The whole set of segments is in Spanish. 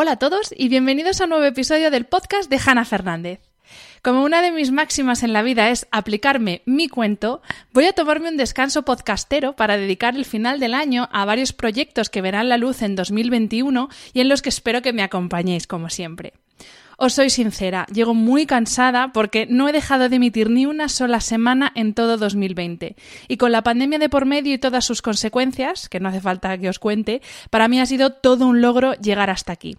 Hola a todos y bienvenidos a un nuevo episodio del podcast de Hanna Fernández. Como una de mis máximas en la vida es aplicarme mi cuento, voy a tomarme un descanso podcastero para dedicar el final del año a varios proyectos que verán la luz en 2021 y en los que espero que me acompañéis como siempre. Os soy sincera, llego muy cansada porque no he dejado de emitir ni una sola semana en todo 2020. Y con la pandemia de por medio y todas sus consecuencias, que no hace falta que os cuente, para mí ha sido todo un logro llegar hasta aquí.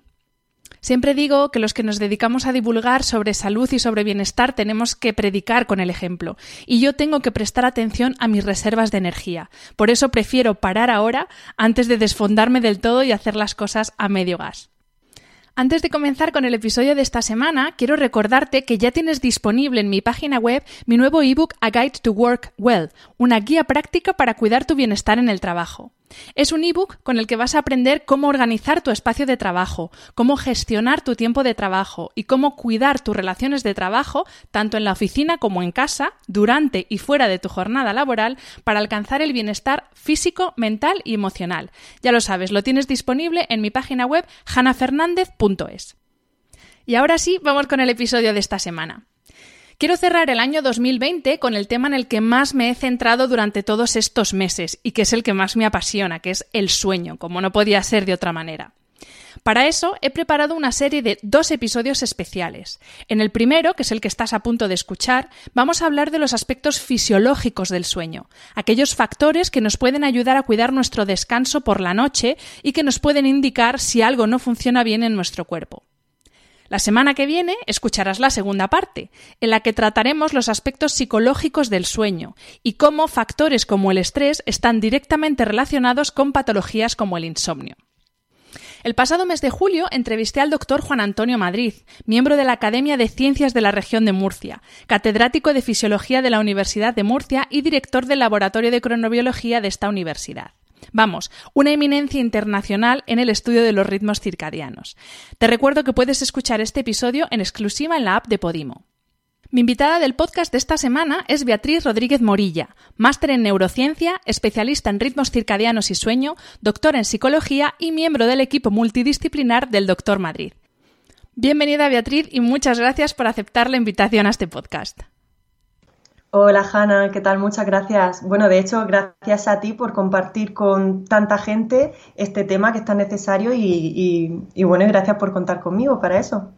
Siempre digo que los que nos dedicamos a divulgar sobre salud y sobre bienestar tenemos que predicar con el ejemplo, y yo tengo que prestar atención a mis reservas de energía. Por eso prefiero parar ahora antes de desfondarme del todo y hacer las cosas a medio gas. Antes de comenzar con el episodio de esta semana, quiero recordarte que ya tienes disponible en mi página web mi nuevo ebook A Guide to Work Well, una guía práctica para cuidar tu bienestar en el trabajo. Es un ebook con el que vas a aprender cómo organizar tu espacio de trabajo, cómo gestionar tu tiempo de trabajo y cómo cuidar tus relaciones de trabajo, tanto en la oficina como en casa, durante y fuera de tu jornada laboral, para alcanzar el bienestar físico, mental y emocional. Ya lo sabes, lo tienes disponible en mi página web hanafernandez.es. Y ahora sí, vamos con el episodio de esta semana. Quiero cerrar el año 2020 con el tema en el que más me he centrado durante todos estos meses y que es el que más me apasiona, que es el sueño, como no podía ser de otra manera. Para eso he preparado una serie de dos episodios especiales. En el primero, que es el que estás a punto de escuchar, vamos a hablar de los aspectos fisiológicos del sueño, aquellos factores que nos pueden ayudar a cuidar nuestro descanso por la noche y que nos pueden indicar si algo no funciona bien en nuestro cuerpo. La semana que viene escucharás la segunda parte, en la que trataremos los aspectos psicológicos del sueño y cómo factores como el estrés están directamente relacionados con patologías como el insomnio. El pasado mes de julio entrevisté al doctor Juan Antonio Madrid, miembro de la Academia de Ciencias de la Región de Murcia, catedrático de Fisiología de la Universidad de Murcia y director del Laboratorio de Cronobiología de esta universidad. Vamos, una eminencia internacional en el estudio de los ritmos circadianos. Te recuerdo que puedes escuchar este episodio en exclusiva en la app de Podimo. Mi invitada del podcast de esta semana es Beatriz Rodríguez Morilla, máster en neurociencia, especialista en ritmos circadianos y sueño, doctora en psicología y miembro del equipo multidisciplinar del Doctor Madrid. Bienvenida Beatriz y muchas gracias por aceptar la invitación a este podcast. Hola Hanna, ¿qué tal? Muchas gracias. Bueno, de hecho, gracias a ti por compartir con tanta gente este tema que es tan necesario y, y bueno, gracias por contar conmigo para eso.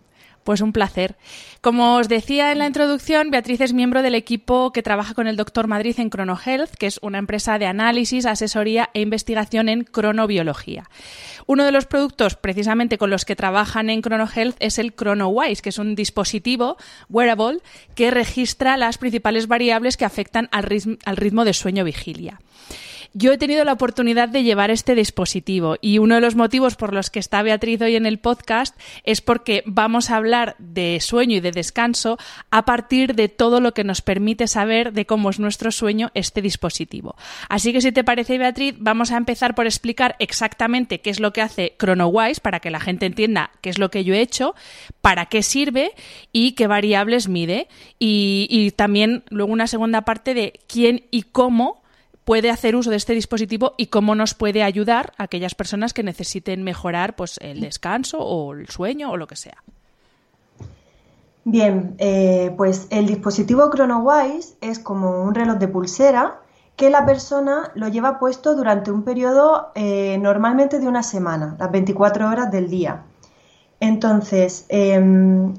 Pues un placer. Como os decía en la introducción, Beatriz es miembro del equipo que trabaja con el Doctor Madrid en ChronoHealth, que es una empresa de análisis, asesoría e investigación en cronobiología. Uno de los productos precisamente con los que trabajan en ChronoHealth es el ChronoWise, que es un dispositivo wearable que registra las principales variables que afectan al ritmo, de sueño-vigilia. Yo he tenido la oportunidad de llevar este dispositivo y uno de los motivos por los que está Beatriz hoy en el podcast es porque vamos a hablar de sueño y de descanso a partir de todo lo que nos permite saber de cómo es nuestro sueño este dispositivo. Así que si te parece Beatriz, vamos a empezar por explicar exactamente qué es lo que hace ChronoWise para que la gente entienda qué es lo que yo he hecho, para qué sirve y qué variables mide y, y también luego una segunda parte de quién y cómo puede hacer uso de este dispositivo y cómo nos puede ayudar a aquellas personas que necesiten mejorar pues, el descanso o el sueño o lo que sea. Bien, eh, pues el dispositivo ChronoWise es como un reloj de pulsera que la persona lo lleva puesto durante un periodo eh, normalmente de una semana, las 24 horas del día. Entonces, em,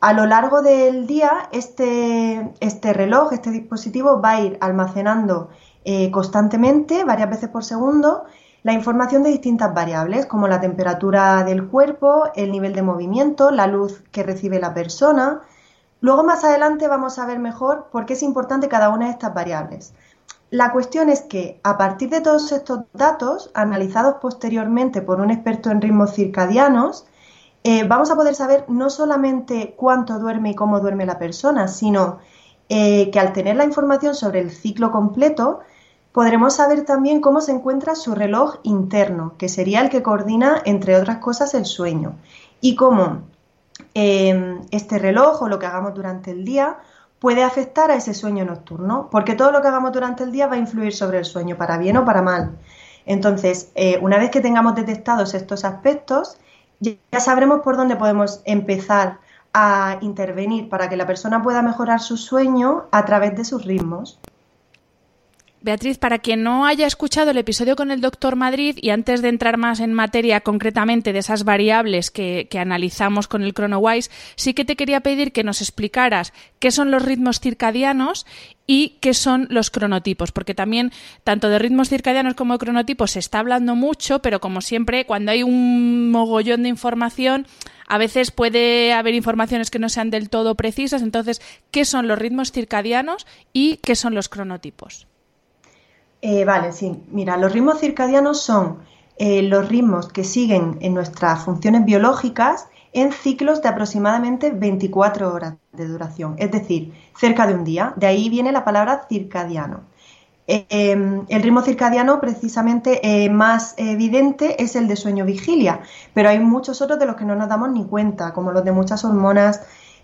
a lo largo del día, este, este, reloj, este dispositivo va a ir almacenando eh, constantemente, varias veces por segundo, la información de distintas variables, como la temperatura del cuerpo, el nivel de movimiento, la luz que recibe la persona. Luego más adelante vamos a ver mejor por qué es importante cada una de estas variables. La cuestión es que a partir de todos estos datos, analizados posteriormente por un experto en ritmos circadianos, eh, vamos a poder saber no solamente cuánto duerme y cómo duerme la persona, sino eh, que al tener la información sobre el ciclo completo, podremos saber también cómo se encuentra su reloj interno, que sería el que coordina, entre otras cosas, el sueño, y cómo em, este reloj o lo que hagamos durante el día puede afectar a ese sueño nocturno, porque todo lo que hagamos durante el día va a influir sobre el sueño, para bien o para mal. Entonces, eh, una vez que tengamos detectados estos aspectos, ya sabremos por dónde podemos empezar a intervenir para que la persona pueda mejorar su sueño a través de sus ritmos. Beatriz, para quien no haya escuchado el episodio con el doctor Madrid y antes de entrar más en materia concretamente de esas variables que, analizamos con el ChronoWise, sí que te quería pedir que nos explicaras qué son los ritmos circadianos y qué son los cronotipos, porque también tanto de ritmos circadianos como de cronotipos se está hablando mucho, pero como siempre, cuando hay un mogollón de información, a veces puede haber informaciones que no sean del todo precisas. Entonces, ¿qué son los ritmos circadianos y qué son los cronotipos? Eh, vale, sí. Mira, los ritmos circadianos son eh, los ritmos que siguen en nuestras funciones biológicas en ciclos de aproximadamente 24 horas de duración, es decir, cerca de un día. De ahí viene la palabra circadiano. Eh, em, el ritmo circadiano precisamente más evidente es el de sueño-vigilia, pero hay muchos otros de los que no nos damos ni cuenta, como los de muchas hormonas,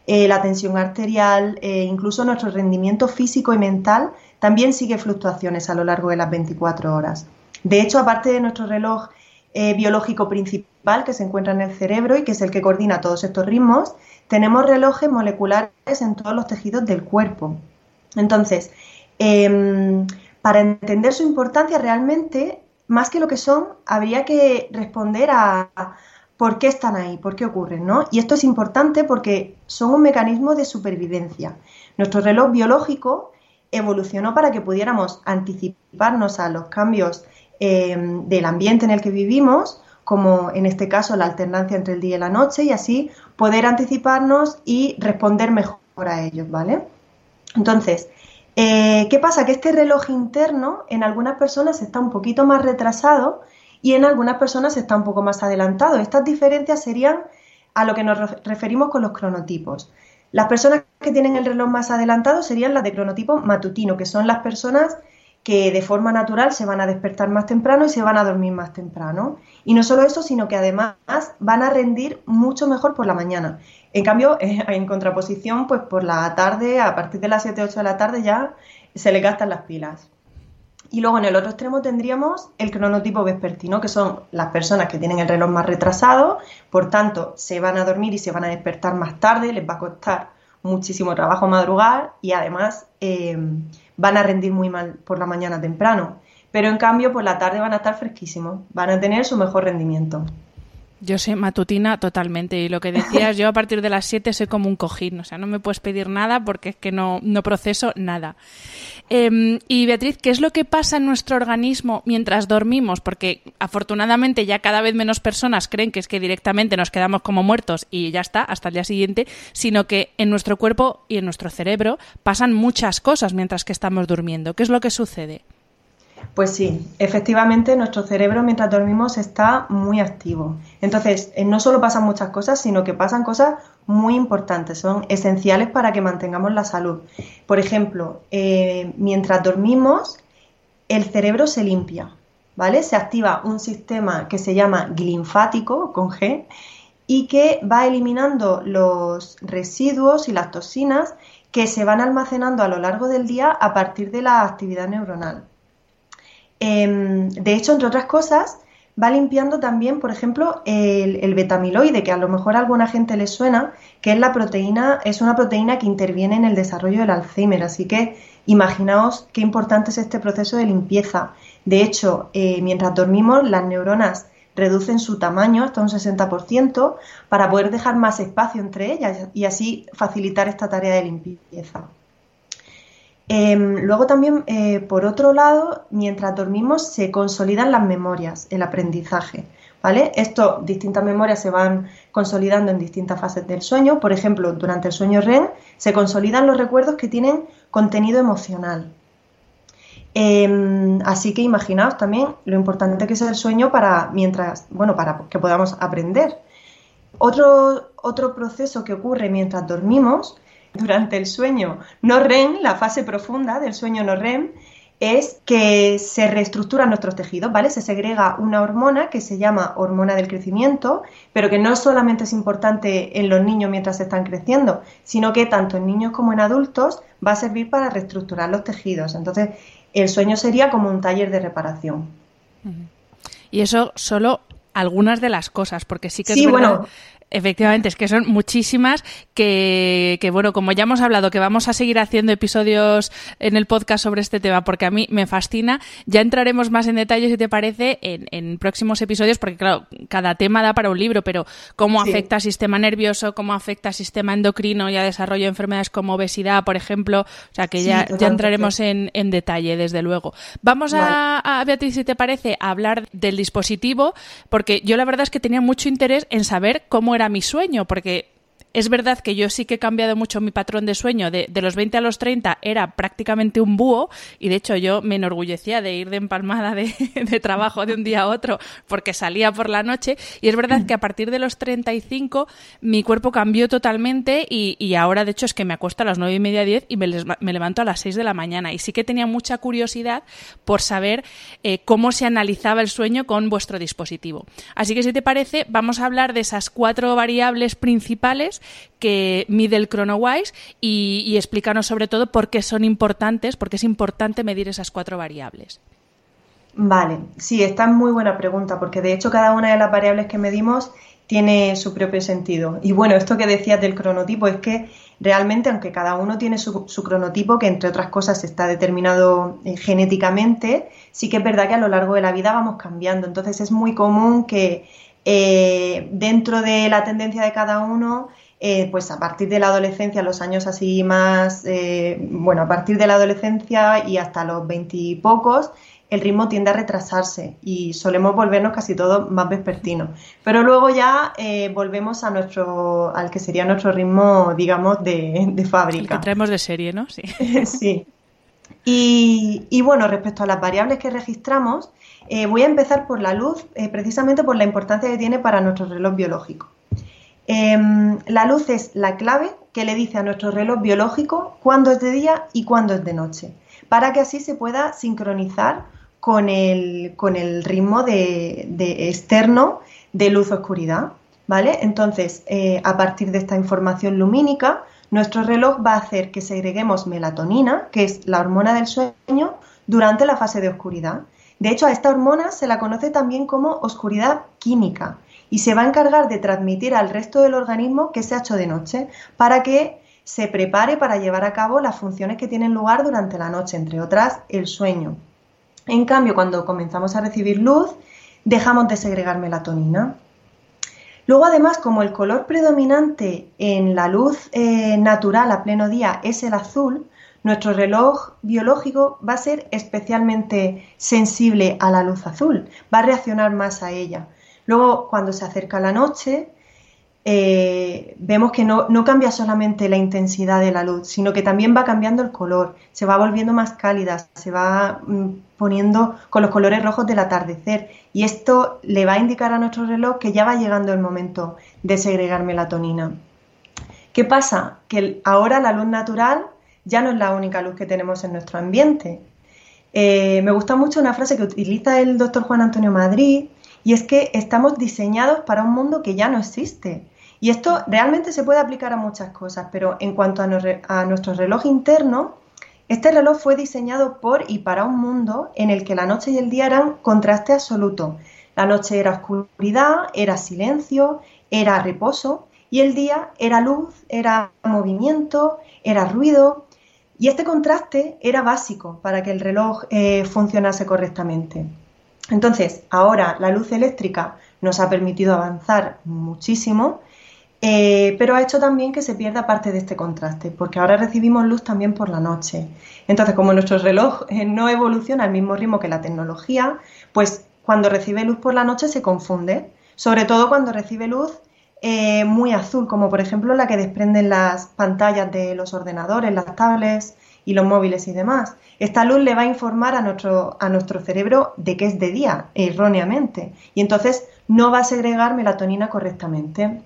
la tensión arterial, incluso nuestro rendimiento físico y mental también sigue fluctuaciones a lo largo de las 24 horas. De hecho, aparte de nuestro reloj eh, biológico principal que se encuentra en el cerebro y que es el que coordina todos estos ritmos, tenemos relojes moleculares en todos los tejidos del cuerpo. Entonces, em, para entender su importancia realmente, más que lo que son, habría que responder a, por qué están ahí, por qué ocurren, ¿no? Y esto es importante porque son un mecanismo de supervivencia. Nuestro reloj biológico evolucionó para que pudiéramos anticiparnos a los cambios eh, del ambiente en el que vivimos, como en este caso la alternancia entre el día y la noche, y así poder anticiparnos y responder mejor a ellos, ¿vale? Entonces, eh, ¿qué pasa? Que este reloj interno en algunas personas está un poquito más retrasado y en algunas personas está un poco más adelantado. Estas diferencias serían a lo que nos referimos con los cronotipos. Las personas que tienen el reloj más adelantado serían las de cronotipo matutino, que son las personas que de forma natural se van a despertar más temprano y se van a dormir más temprano. Y no solo eso, sino que además van a rendir mucho mejor por la mañana. En cambio, en contraposición, pues por la tarde, a partir de las 7, 8 de la tarde ya se le gastan las pilas. Y luego en el otro extremo tendríamos el cronotipo vespertino, que son las personas que tienen el reloj más retrasado, por tanto se van a dormir y se van a despertar más tarde, les va a costar muchísimo trabajo madrugar y además eh, van a rendir muy mal por la mañana temprano. Pero en cambio por la tarde van a estar fresquísimos, van a tener su mejor rendimiento. Yo sé matutina totalmente y lo que decías, yo a partir de las 7 soy como un cojín, o sea, no me puedes pedir nada porque es que no, no proceso nada. Em, y Beatriz, ¿qué es lo que pasa en nuestro organismo mientras dormimos? Porque afortunadamente ya cada vez menos personas creen que es que directamente nos quedamos como muertos y ya está, hasta el día siguiente, sino que en nuestro cuerpo y en nuestro cerebro pasan muchas cosas mientras que estamos durmiendo. ¿Qué es lo que sucede? Pues sí, efectivamente nuestro cerebro mientras dormimos está muy activo. Entonces, eh, no solo pasan muchas cosas, sino que pasan cosas muy importantes, son esenciales para que mantengamos la salud. Por ejemplo, eh, mientras dormimos, el cerebro se limpia, ¿vale? Se activa un sistema que se llama linfático, con G, y que va eliminando los residuos y las toxinas que se van almacenando a lo largo del día a partir de la actividad neuronal. Em, de hecho, entre otras cosas, va limpiando también, por ejemplo, el, betamiloide, que a lo mejor a alguna gente le suena, que es la proteína, es una proteína que interviene en el desarrollo del Alzheimer. Así que imaginaos qué importante es este proceso de limpieza. De hecho, eh, mientras dormimos, las neuronas reducen su tamaño hasta un 60% para poder dejar más espacio entre ellas y así facilitar esta tarea de limpieza. Em, luego también, eh, por otro lado, mientras dormimos se consolidan las memorias, el aprendizaje. ¿Vale? Esto, distintas memorias se van consolidando en distintas fases del sueño. Por ejemplo, durante el sueño REM se consolidan los recuerdos que tienen contenido emocional. Em, así que imaginaos también lo importante que es el sueño para mientras, bueno, para que podamos aprender. Otro, otro proceso que ocurre mientras dormimos durante el sueño no REM, la fase profunda del sueño no REM, es que se reestructuran nuestros tejidos, ¿vale? Se segrega una hormona que se llama hormona del crecimiento, pero que no solamente es importante en los niños mientras están creciendo, sino que tanto en niños como en adultos va a servir para reestructurar los tejidos. Entonces, el sueño sería como un taller de reparación. Y eso solo algunas de las cosas, porque sí que es verdad bueno, Efectivamente, es que son muchísimas que, que, bueno, como ya hemos hablado, que vamos a seguir haciendo episodios en el podcast sobre este tema, porque a mí me fascina. Ya entraremos más en detalle, si te parece, en, en próximos episodios, porque claro, cada tema da para un libro, pero cómo afecta al sistema nervioso, cómo afecta al sistema endocrino y a desarrollo de enfermedades como obesidad, por ejemplo. O sea, que ya, ya entraremos en, en, detalle, desde luego. Vamos a, a, Beatriz, si te parece, a hablar del dispositivo, porque yo la verdad es que tenía mucho interés en saber cómo era mi sueño, porque es verdad que yo sí que he cambiado mucho mi patrón de sueño. De, los 20 a los 30 era prácticamente un búho y de hecho yo me enorgullecía de ir de empalmada de, trabajo de un día a otro porque salía por la noche. Y es verdad que a partir de los 35 mi cuerpo cambió totalmente y, ahora de hecho es que me acuesto a las 9 y media, 10 y me, levanto a las 6 de la mañana. Y sí que tenía mucha curiosidad por saber eh, cómo se analizaba el sueño con vuestro dispositivo. Así que si te parece, vamos a hablar de esas cuatro variables principales que mide el ChronoWise y, y explícanos sobre todo por qué son importantes, por qué es importante medir esas cuatro variables. Vale, sí, esta es muy buena pregunta, porque de hecho cada una de las variables que medimos tiene su propio sentido. Y bueno, esto que decías del cronotipo es que realmente, aunque cada uno tiene su, cronotipo, que entre otras cosas está determinado eh, genéticamente, sí que es verdad que a lo largo de la vida vamos cambiando. Entonces es muy común que eh, dentro de la tendencia de cada uno eh, pues a partir de la adolescencia, los años así más, eh, bueno, a partir de la adolescencia y hasta los veintipocos, el ritmo tiende a retrasarse y solemos volvernos casi todos más vespertinos. Pero luego ya eh, volvemos a nuestro, al que sería nuestro ritmo, digamos, de, fábrica. que traemos de serie, ¿no? Sí. sí. Y, y, bueno, respecto a las variables que registramos, voy a empezar por la luz, precisamente por la importancia que tiene para nuestro reloj biológico. Em, la luz es la clave que le dice a nuestro reloj biológico cuándo es de día y cuándo es de noche, para que así se pueda sincronizar con el, con el ritmo de, externo de luz-oscuridad. ¿Vale? Entonces, eh, a partir de esta información lumínica, nuestro reloj va a hacer que segreguemos melatonina, que es la hormona del sueño, durante la fase de oscuridad. De hecho, a esta hormona se la conoce también como oscuridad química, y se va a encargar de transmitir al resto del organismo que se ha hecho de noche para que se prepare para llevar a cabo las funciones que tienen lugar durante la noche, entre otras el sueño. En cambio, cuando comenzamos a recibir luz, dejamos de segregar melatonina. Luego, además, como el color predominante en la luz eh, natural a pleno día es el azul, nuestro reloj biológico va a ser especialmente sensible a la luz azul, va a reaccionar más a ella. Luego, cuando se acerca la noche, eh, vemos que no, cambia solamente la intensidad de la luz, sino que también va cambiando el color, se va volviendo más cálida, se va mm, poniendo con los colores rojos del atardecer. Y esto le va a indicar a nuestro reloj que ya va llegando el momento de segregar melatonina. ¿Qué pasa? Que ahora la luz natural ya no es la única luz que tenemos en nuestro ambiente. Eh, me gusta mucho una frase que utiliza el doctor Juan Antonio Madrid, y es que estamos diseñados para un mundo que ya no existe. Y esto realmente se puede aplicar a muchas cosas, pero en cuanto a, nuestro reloj interno, este reloj fue diseñado por y para un mundo en el que la noche y el día eran contraste absoluto. La noche era oscuridad, era silencio, era reposo y el día era luz, era movimiento, era ruido. Y este contraste era básico para que el reloj eh, funcionase correctamente. Entonces, ahora la luz eléctrica nos ha permitido avanzar muchísimo, eh, pero ha hecho también que se pierda parte de este contraste, porque ahora recibimos luz también por la noche. Entonces, como nuestro reloj eh, no evoluciona al mismo ritmo que la tecnología, pues cuando recibe luz por la noche se confunde, sobre todo cuando recibe luz eh, muy azul, como por ejemplo la que desprenden las pantallas de los ordenadores, las tablets y los móviles y demás. Esta luz le va a informar a nuestro, a nuestro cerebro de que es de día, erróneamente, y entonces no va a segregar melatonina correctamente.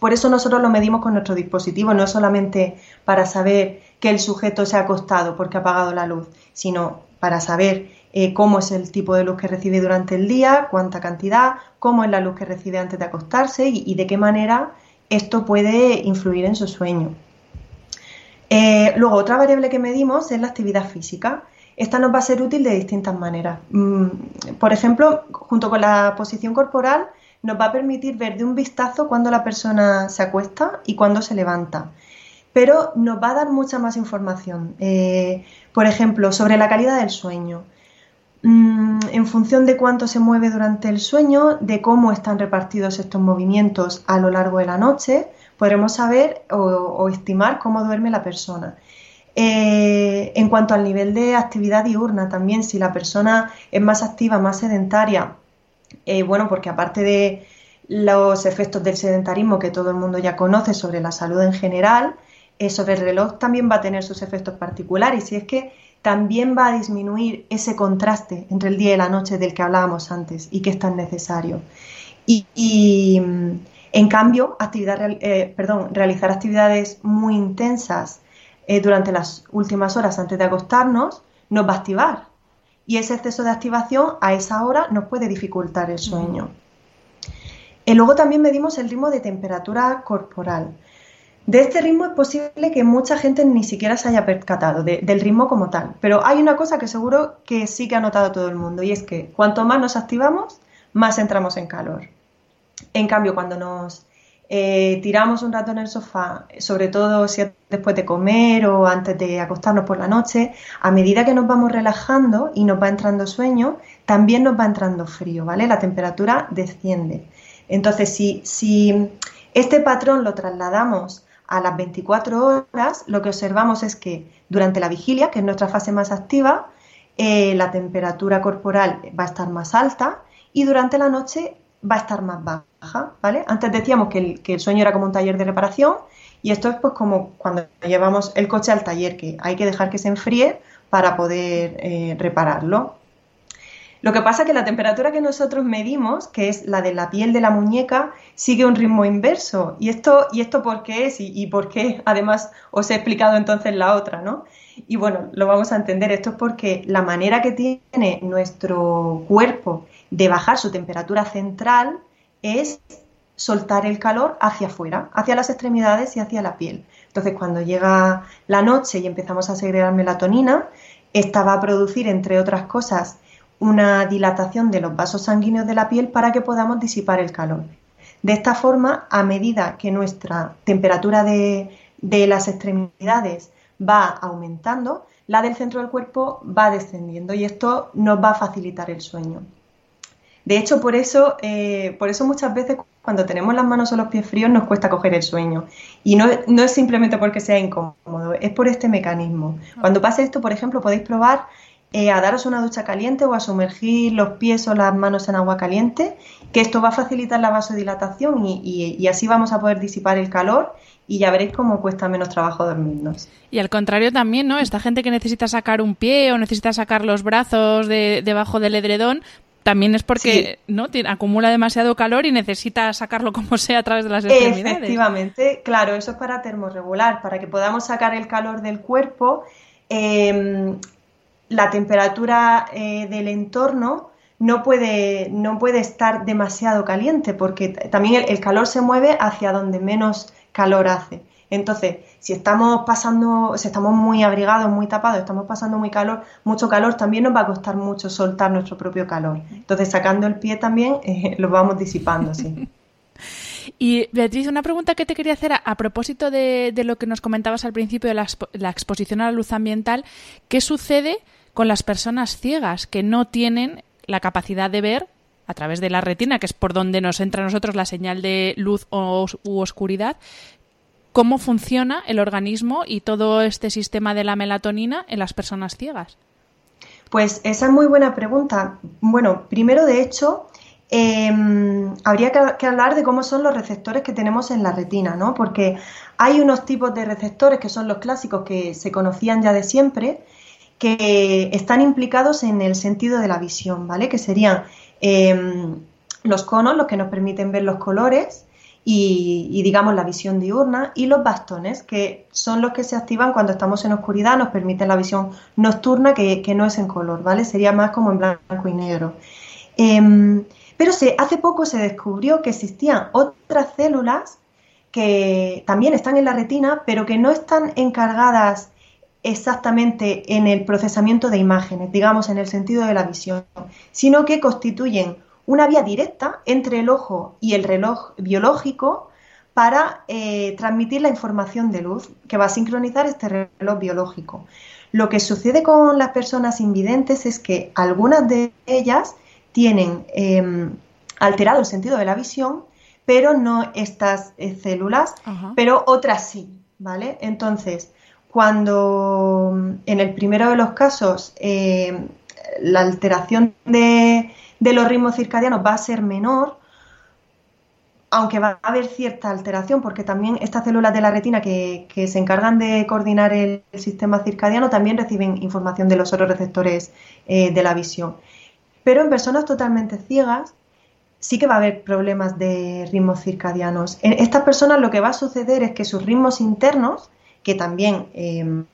Por eso nosotros lo medimos con nuestro dispositivo, no solamente para saber que el sujeto se ha acostado porque ha apagado la luz, sino para saber eh, cómo es el tipo de luz que recibe durante el día, cuánta cantidad, cómo es la luz que recibe antes de acostarse y, de qué manera esto puede influir en su sueño. Eh, luego, otra variable que medimos es la actividad física. Esta nos va a ser útil de distintas maneras. Mm, por ejemplo, junto con la posición corporal, nos va a permitir ver de un vistazo cuando la persona se acuesta y cuando se levanta. Pero nos va a dar mucha más información. Eh, por ejemplo, sobre la calidad del sueño. Mm, en función de cuánto se mueve durante el sueño, de cómo están repartidos estos movimientos a lo largo de la noche, podremos saber o, estimar cómo duerme la persona. Eh, en cuanto al nivel de actividad diurna, también si la persona es más activa, más sedentaria, eh, bueno, porque aparte de los efectos del sedentarismo que todo el mundo ya conoce sobre la salud en general, sobre el reloj también va a tener sus efectos particulares y es que también va a disminuir ese contraste entre el día y la noche del que hablábamos antes y que es tan necesario. Y, mm, en cambio, eh, realizar actividades muy intensas durante las últimas horas antes de acostarnos nos va a activar y ese exceso de activación a esa hora nos puede dificultar el sueño. Y luego también medimos el ritmo de temperatura corporal. De este ritmo es posible que mucha gente ni siquiera se haya percatado del ritmo como tal, pero hay una cosa que seguro que sí que ha notado todo el mundo y es que cuanto más nos activamos, más entramos en calor. En cambio, cuando nos eh, tiramos un rato en el sofá, sobre todo si es después de comer o antes de acostarnos por la noche, a medida que nos vamos relajando y nos va entrando sueño, también nos va entrando frío, ¿vale? La temperatura desciende. Entonces, si, si este patrón lo trasladamos a las 24 horas, lo que observamos es que durante la vigilia, que es nuestra fase más activa, eh, la temperatura corporal va a estar más alta y durante la noche va a estar más baja, ¿vale? Antes decíamos que el, sueño era como un taller de reparación y esto es pues como cuando llevamos el coche al taller, que hay que dejar que se enfríe para poder eh, repararlo. Lo que pasa es que la temperatura que nosotros medimos, que es la de la piel de la muñeca, sigue un ritmo inverso. ¿Y esto, y esto por qué es? Y, y por qué, además, os he explicado entonces la otra, ¿no? Y bueno, lo vamos a entender. Esto es porque la manera que tiene nuestro cuerpo de bajar su temperatura central es soltar el calor hacia afuera, hacia las extremidades y hacia la piel. Entonces, cuando llega la noche y empezamos a segregar melatonina, esta va a producir, entre otras cosas, una dilatación de los vasos sanguíneos de la piel para que podamos disipar el calor. De esta forma, a medida que nuestra temperatura de, de las extremidades va aumentando, la del centro del cuerpo va descendiendo y esto nos va a facilitar el sueño. De hecho, por eso, eh, por eso muchas veces cuando tenemos las manos o los pies fríos nos cuesta coger el sueño. Y no, es simplemente porque sea incómodo, es por este mecanismo. Cuando pase esto, por ejemplo, podéis probar eh, a daros una ducha caliente o a sumergir los pies o las manos en agua caliente, que esto va a facilitar la vasodilatación y, así vamos a poder disipar el calor y ya veréis cómo cuesta menos trabajo dormirnos. Y al contrario también, ¿no? Esta gente que necesita sacar un pie o necesita sacar los brazos de, debajo del edredón, también es porque no acumula demasiado calor y necesita sacarlo como sea a través de las extremidades. Efectivamente, claro, eso es para termorregular, para que podamos sacar el calor del cuerpo. Em, la temperatura eh, del entorno no puede, no puede estar demasiado caliente porque también el, calor se mueve hacia donde menos calor hace. Entonces, si estamos pasando, si estamos muy abrigados, muy tapados, estamos pasando muy calor, mucho calor, también nos va a costar mucho soltar nuestro propio calor. Entonces, sacando el pie también eh, lo vamos disipando, sí. Y Beatriz, una pregunta que te quería hacer a, propósito de, lo que nos comentabas al principio de la, exposición a la luz ambiental, ¿qué sucede con las personas ciegas que no tienen la capacidad de ver a través de la retina, que es por donde nos entra a nosotros la señal de luz o, u oscuridad, cómo funciona el organismo y todo este sistema de la melatonina en las personas ciegas. Pues esa es muy buena pregunta. Bueno, primero, de hecho, em, habría que, hablar de cómo son los receptores que tenemos en la retina, ¿no? Porque hay unos tipos de receptores que son los clásicos que se conocían ya de siempre, que están implicados en el sentido de la visión, ¿vale? Que serían em, los conos, los que nos permiten ver los colores, y, digamos la visión diurna y los bastones que son los que se activan cuando estamos en oscuridad, nos permiten la visión nocturna que, no es en color, ¿vale? Sería más como en blanco y negro. Em, pero se, hace poco se descubrió que existían otras células que también están en la retina, pero que no están encargadas exactamente en el procesamiento de imágenes, digamos en el sentido de la visión, sino que constituyen una vía directa entre el ojo y el reloj biológico para eh, transmitir la información de luz que va a sincronizar este reloj biológico. Lo que sucede con las personas invidentes es que algunas de ellas tienen em, alterado el sentido de la visión, pero no estas eh, células, pero otras sí, ¿vale? Entonces, cuando en el primero de los casos em, la alteración de, de los ritmos circadianos va a ser menor, aunque va a haber cierta alteración, porque también estas células de la retina que, se encargan de coordinar el, sistema circadiano también reciben información de los otros receptores eh, de la visión. Pero en personas totalmente ciegas sí que va a haber problemas de ritmos circadianos. En estas personas lo que va a suceder es que sus ritmos internos, que también, em,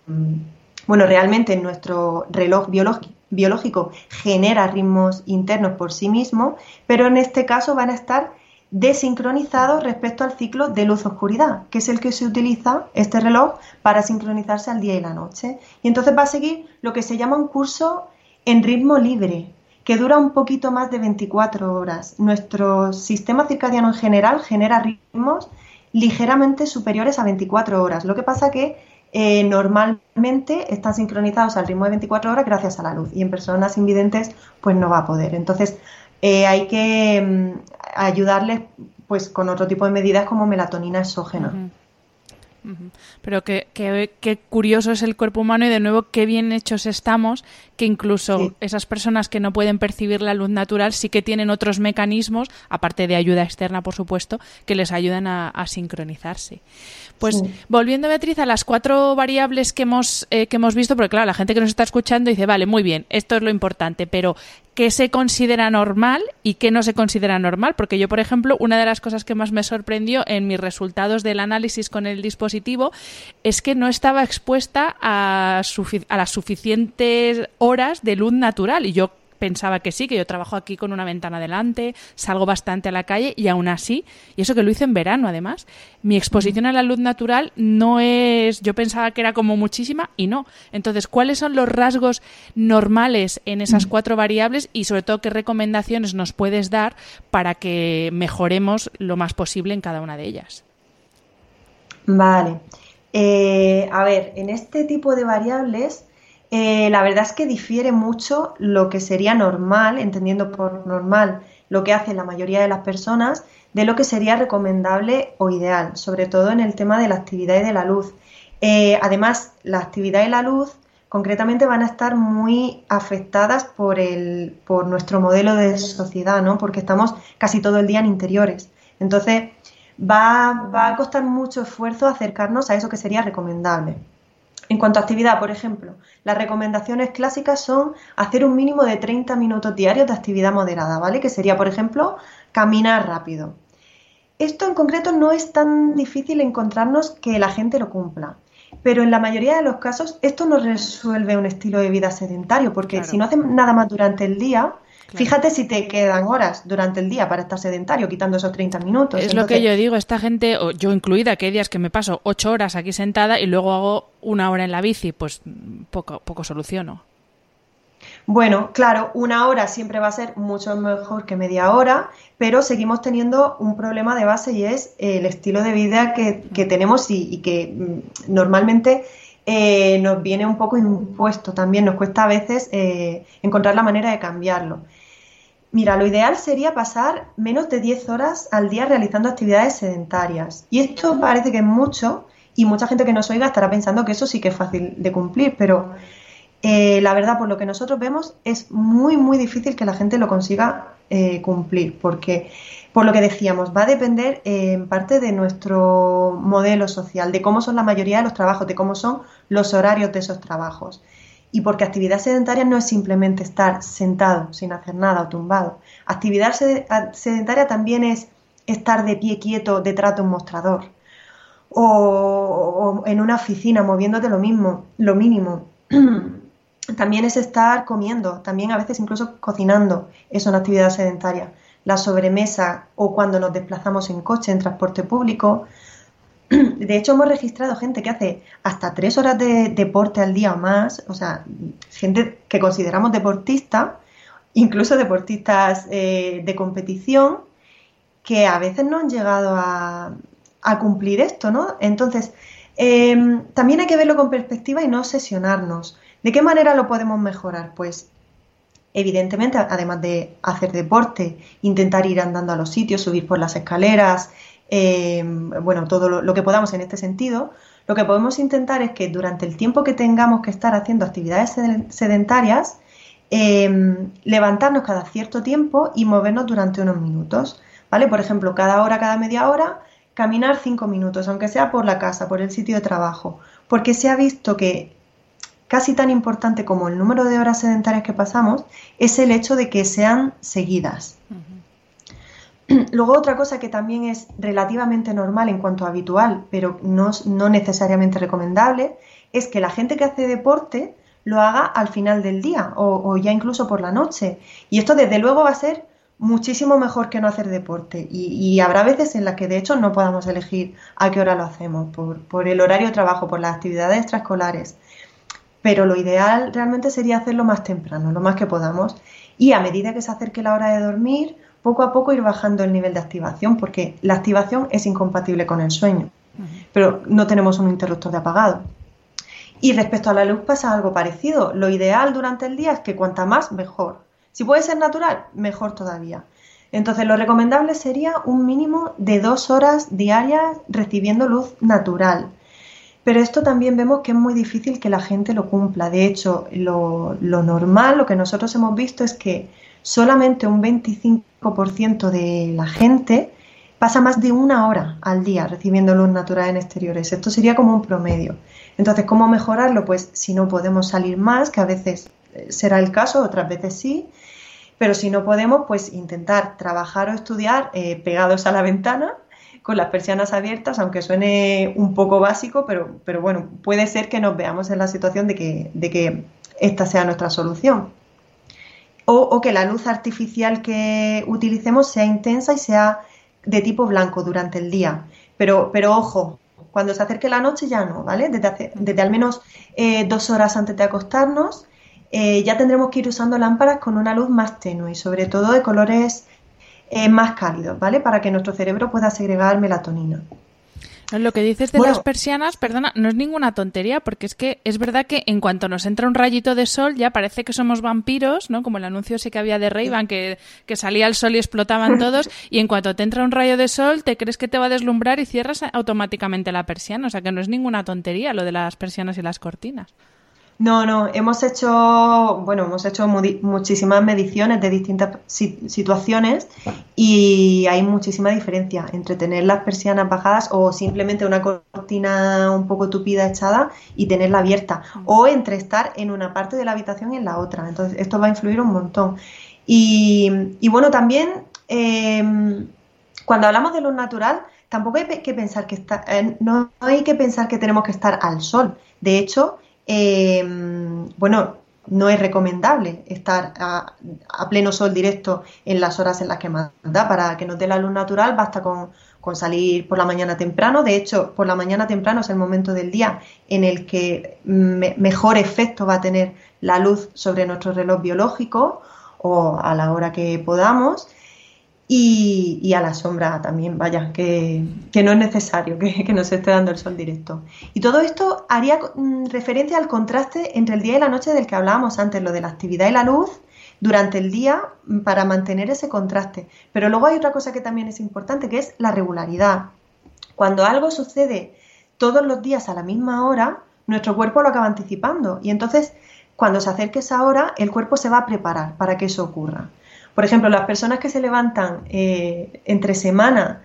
bueno, realmente en nuestro reloj biológico, biológico genera ritmos internos por sí mismo, pero en este caso van a estar desincronizados respecto al ciclo de luz-oscuridad, que es el que se utiliza este reloj para sincronizarse al día y la noche. Y entonces va a seguir lo que se llama un curso en ritmo libre, que dura un poquito más de 24 horas. Nuestro sistema circadiano en general genera ritmos ligeramente superiores a 24 horas. Lo que pasa que eh, normalmente están sincronizados al ritmo de 24 horas gracias a la luz y en personas invidentes pues no va a poder. Entonces eh, hay que mm, ayudarles pues con otro tipo de medidas como melatonina exógena. Pero qué, qué, curioso es el cuerpo humano y de nuevo qué bien hechos estamos que incluso esas personas que no pueden percibir la luz natural sí que tienen otros mecanismos, aparte de ayuda externa por supuesto, que les ayudan a, sincronizarse. Pues volviendo Beatriz a las cuatro variables que hemos, eh, que hemos visto, porque claro, la gente que nos está escuchando dice, vale, muy bien, esto es lo importante, pero qué se considera normal y qué no se considera normal. Porque yo, por ejemplo, una de las cosas que más me sorprendió en mis resultados del análisis con el dispositivo es que no estaba expuesta a, a las suficientes horas de luz natural. Y yo pensaba que sí, que yo trabajo aquí con una ventana delante, salgo bastante a la calle y aún así, y eso que lo hice en verano además, mi exposición a la luz natural no es, yo pensaba que era como muchísima y no. Entonces, ¿cuáles son los rasgos normales en esas cuatro variables y sobre todo qué recomendaciones nos puedes dar para que mejoremos lo más posible en cada una de ellas? Vale. Eh, a ver, en este tipo de variables eh, la verdad es que difiere mucho lo que sería normal, entendiendo por normal lo que hace la mayoría de las personas, de lo que sería recomendable o ideal, sobre todo en el tema de la actividad y de la luz. Eh, además, la actividad y la luz concretamente van a estar muy afectadas por, el, por nuestro modelo de sociedad, ¿no? porque estamos casi todo el día en interiores. Entonces, va, va a costar mucho esfuerzo acercarnos a eso que sería recomendable. En cuanto a actividad, por ejemplo, las recomendaciones clásicas son hacer un mínimo de 30 minutos diarios de actividad moderada, ¿vale? Que sería, por ejemplo, caminar rápido. Esto en concreto no es tan difícil encontrarnos que la gente lo cumpla, pero en la mayoría de los casos esto no resuelve un estilo de vida sedentario, porque si no hacen nada más durante el día, Fíjate si te quedan horas durante el día para estar sedentario, quitando esos 30 minutos. Es lo que yo digo, esta gente, yo incluida, que hay días que me paso 8 horas aquí sentada y luego hago una hora en la bici, pues poco, poco soluciono. Bueno, claro, una hora siempre va a ser mucho mejor que media hora, pero seguimos teniendo un problema de base y es el estilo de vida que, tenemos y, que mm, normalmente eh, nos viene un poco impuesto también, nos cuesta a veces eh, encontrar la manera de cambiarlo. Mira, lo ideal sería pasar menos de 10 horas al día realizando actividades sedentarias. Y esto parece que es mucho y mucha gente que nos oiga estará pensando que eso sí que es fácil de cumplir, pero eh, la verdad, por lo que nosotros vemos, es muy, muy difícil que la gente lo consiga eh, cumplir, porque, por lo que decíamos, va a depender eh, en parte de nuestro modelo social, de cómo son la mayoría de los trabajos, de cómo son los horarios de esos trabajos. Y porque actividad sedentaria no es simplemente estar sentado sin hacer nada o tumbado. Actividad sedentaria también es estar de pie quieto detrás de un mostrador. O, en una oficina moviéndote lo mismo, lo mínimo. También es estar comiendo, también a veces incluso cocinando, es una actividad sedentaria. La sobremesa o cuando nos desplazamos en coche, en transporte público. De hecho, hemos registrado gente que hace hasta tres horas de deporte al día o más, o sea, gente que consideramos deportista, incluso deportistas eh, de competición, que a veces no han llegado a, cumplir esto, ¿no? Entonces, em, también hay que verlo con perspectiva y no obsesionarnos. ¿De qué manera lo podemos mejorar? Pues evidentemente, además de hacer deporte, intentar ir andando a los sitios, subir por las escaleras, eh, bueno, todo lo, que podamos en este sentido, lo que podemos intentar es que durante el tiempo que tengamos que estar haciendo actividades sedentarias, em, levantarnos cada cierto tiempo y movernos durante unos minutos, ¿vale? Por ejemplo, cada hora, cada media hora, caminar cinco minutos, aunque sea por la casa, por el sitio de trabajo, porque se ha visto que casi tan importante como el número de horas sedentarias que pasamos es el hecho de que sean seguidas. Luego otra cosa que también es relativamente normal en cuanto a habitual, pero no, necesariamente recomendable, es que la gente que hace deporte lo haga al final del día o, ya incluso por la noche. Y esto desde luego va a ser muchísimo mejor que no hacer deporte. Y, habrá veces en las que de hecho no podamos elegir a qué hora lo hacemos, por, por el horario de trabajo, por las actividades extraescolares pero lo ideal realmente sería hacerlo más temprano, lo más que podamos, y a medida que se acerque la hora de dormir, poco a poco ir bajando el nivel de activación, porque la activación es incompatible con el sueño, pero no tenemos un interruptor de apagado. Y respecto a la luz pasa algo parecido. Lo ideal durante el día es que cuanta más, mejor. Si puede ser natural, mejor todavía. Entonces, lo recomendable sería un mínimo de dos horas diarias recibiendo luz natural. Pero esto también vemos que es muy difícil que la gente lo cumpla. De hecho, lo, normal, lo que nosotros hemos visto es que solamente un 25% de la gente pasa más de una hora al día recibiendo luz natural en exteriores. Esto sería como un promedio. Entonces, ¿cómo mejorarlo? Pues si no podemos salir más, que a veces eh, será el caso, otras veces sí, pero si no podemos, pues intentar trabajar o estudiar eh, pegados a la ventana con las persianas abiertas, aunque suene un poco básico, pero, pero bueno, puede ser que nos veamos en la situación de que, de que esta sea nuestra solución. O, que la luz artificial que utilicemos sea intensa y sea de tipo blanco durante el día. Pero, pero ojo, cuando se acerque la noche ya no, ¿vale? Desde, desde al menos eh, dos horas antes de acostarnos eh, ya tendremos que ir usando lámparas con una luz más tenue y sobre todo de colores eh, más cálidos, ¿vale? Para que nuestro cerebro pueda segregar melatonina. Lo que dices de las persianas, perdona, no es ninguna tontería, porque es que es verdad que en cuanto nos entra un rayito de sol ya parece que somos vampiros, ¿no? Como el anuncio ese que había de ray que, que salía el sol y explotaban todos, y en cuanto te entra un rayo de sol te crees que te va a deslumbrar y cierras automáticamente la persiana, o sea que no es ninguna tontería lo de las persianas y las cortinas. No, no, hemos hecho, bueno, hemos hecho muchísimas mediciones de distintas situaciones y hay muchísima diferencia entre tener las persianas bajadas o simplemente una cortina un poco tupida echada y tenerla abierta o entre estar en una parte de la habitación y en la otra. Entonces, esto va a influir un montón. Y, bueno, también em, cuando hablamos de luz natural, tampoco hay que pensar que está, eh, no hay que pensar que tenemos que estar al sol. De hecho, Em, bueno, no es recomendable estar a, pleno sol directo en las horas en las que manda. Para que nos dé la luz natural basta con, salir por la mañana temprano. De hecho, por la mañana temprano es el momento del día en el que mejor efecto va a tener la luz sobre nuestro reloj biológico o a la hora que podamos y, a la sombra también, vaya, que, no es necesario que, nos esté dando el sol directo. Y todo esto haría mm, referencia al contraste entre el día y la noche del que hablábamos antes, lo de la actividad y la luz durante el día mm, para mantener ese contraste. Pero luego hay otra cosa que también es importante, que es la regularidad. Cuando algo sucede todos los días a la misma hora, nuestro cuerpo lo acaba anticipando y entonces cuando se acerque esa hora, el cuerpo se va a preparar para que eso ocurra. Por ejemplo, las personas que se levantan eh, entre semana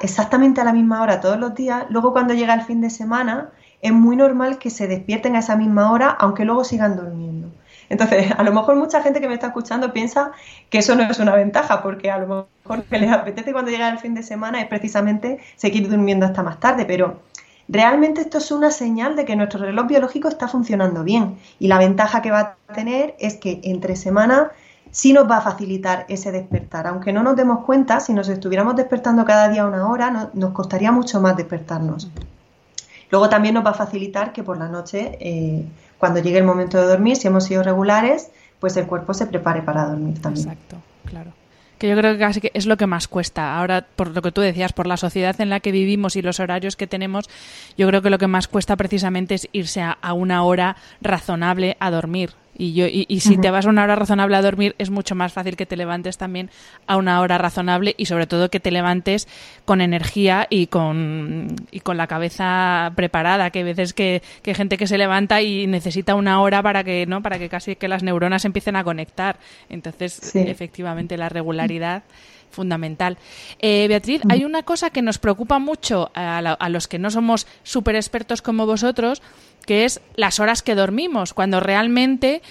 exactamente a la misma hora todos los días, luego cuando llega el fin de semana es muy normal que se despierten a esa misma hora, aunque luego sigan durmiendo. Entonces, a lo mejor mucha gente que me está escuchando piensa que eso no es una ventaja, porque a lo mejor que les apetece cuando llega el fin de semana es precisamente seguir durmiendo hasta más tarde, pero realmente esto es una señal de que nuestro reloj biológico está funcionando bien y la ventaja que va a tener es que entre semana sí nos va a facilitar ese despertar. Aunque no nos demos cuenta, si nos estuviéramos despertando cada día una hora, nos costaría mucho más despertarnos. Luego también nos va a facilitar que por la noche, eh, cuando llegue el momento de dormir, si hemos sido regulares, pues el cuerpo se prepare para dormir también. Exacto, claro que yo creo que casi que es lo que más cuesta. Ahora, por lo que tú decías, por la sociedad en la que vivimos y los horarios que tenemos, yo creo que lo que más cuesta precisamente es irse a una hora razonable a dormir. Y, yo, y, si te vas a una hora razonable a dormir, es mucho más fácil que te levantes también a una hora razonable y sobre todo que te levantes con energía y con, y con la cabeza preparada, que hay veces que, que hay gente que se levanta y necesita una hora para que, ¿no? para que casi que las neuronas empiecen a conectar. Entonces, efectivamente, la regularidad fundamental. Eh, Beatriz, hay una cosa que nos preocupa mucho a, a los que no somos súper expertos como vosotros, que es las horas que dormimos, cuando realmente,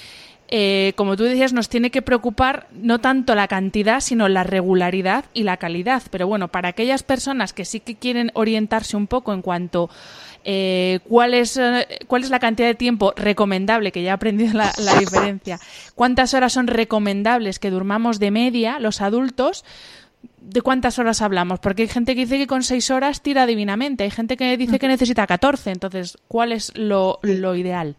eh, como tú decías, nos tiene que preocupar no tanto la cantidad, sino la regularidad y la calidad. Pero bueno, para aquellas personas que sí que quieren orientarse un poco en cuanto eh, cuál, es, eh, cuál es la cantidad de tiempo recomendable, que ya he aprendido la, la diferencia, cuántas horas son recomendables que durmamos de media los adultos, ¿de cuántas horas hablamos? Porque hay gente que dice que con seis horas tira divinamente, hay gente que dice que necesita 14, entonces, ¿cuál es lo, ideal?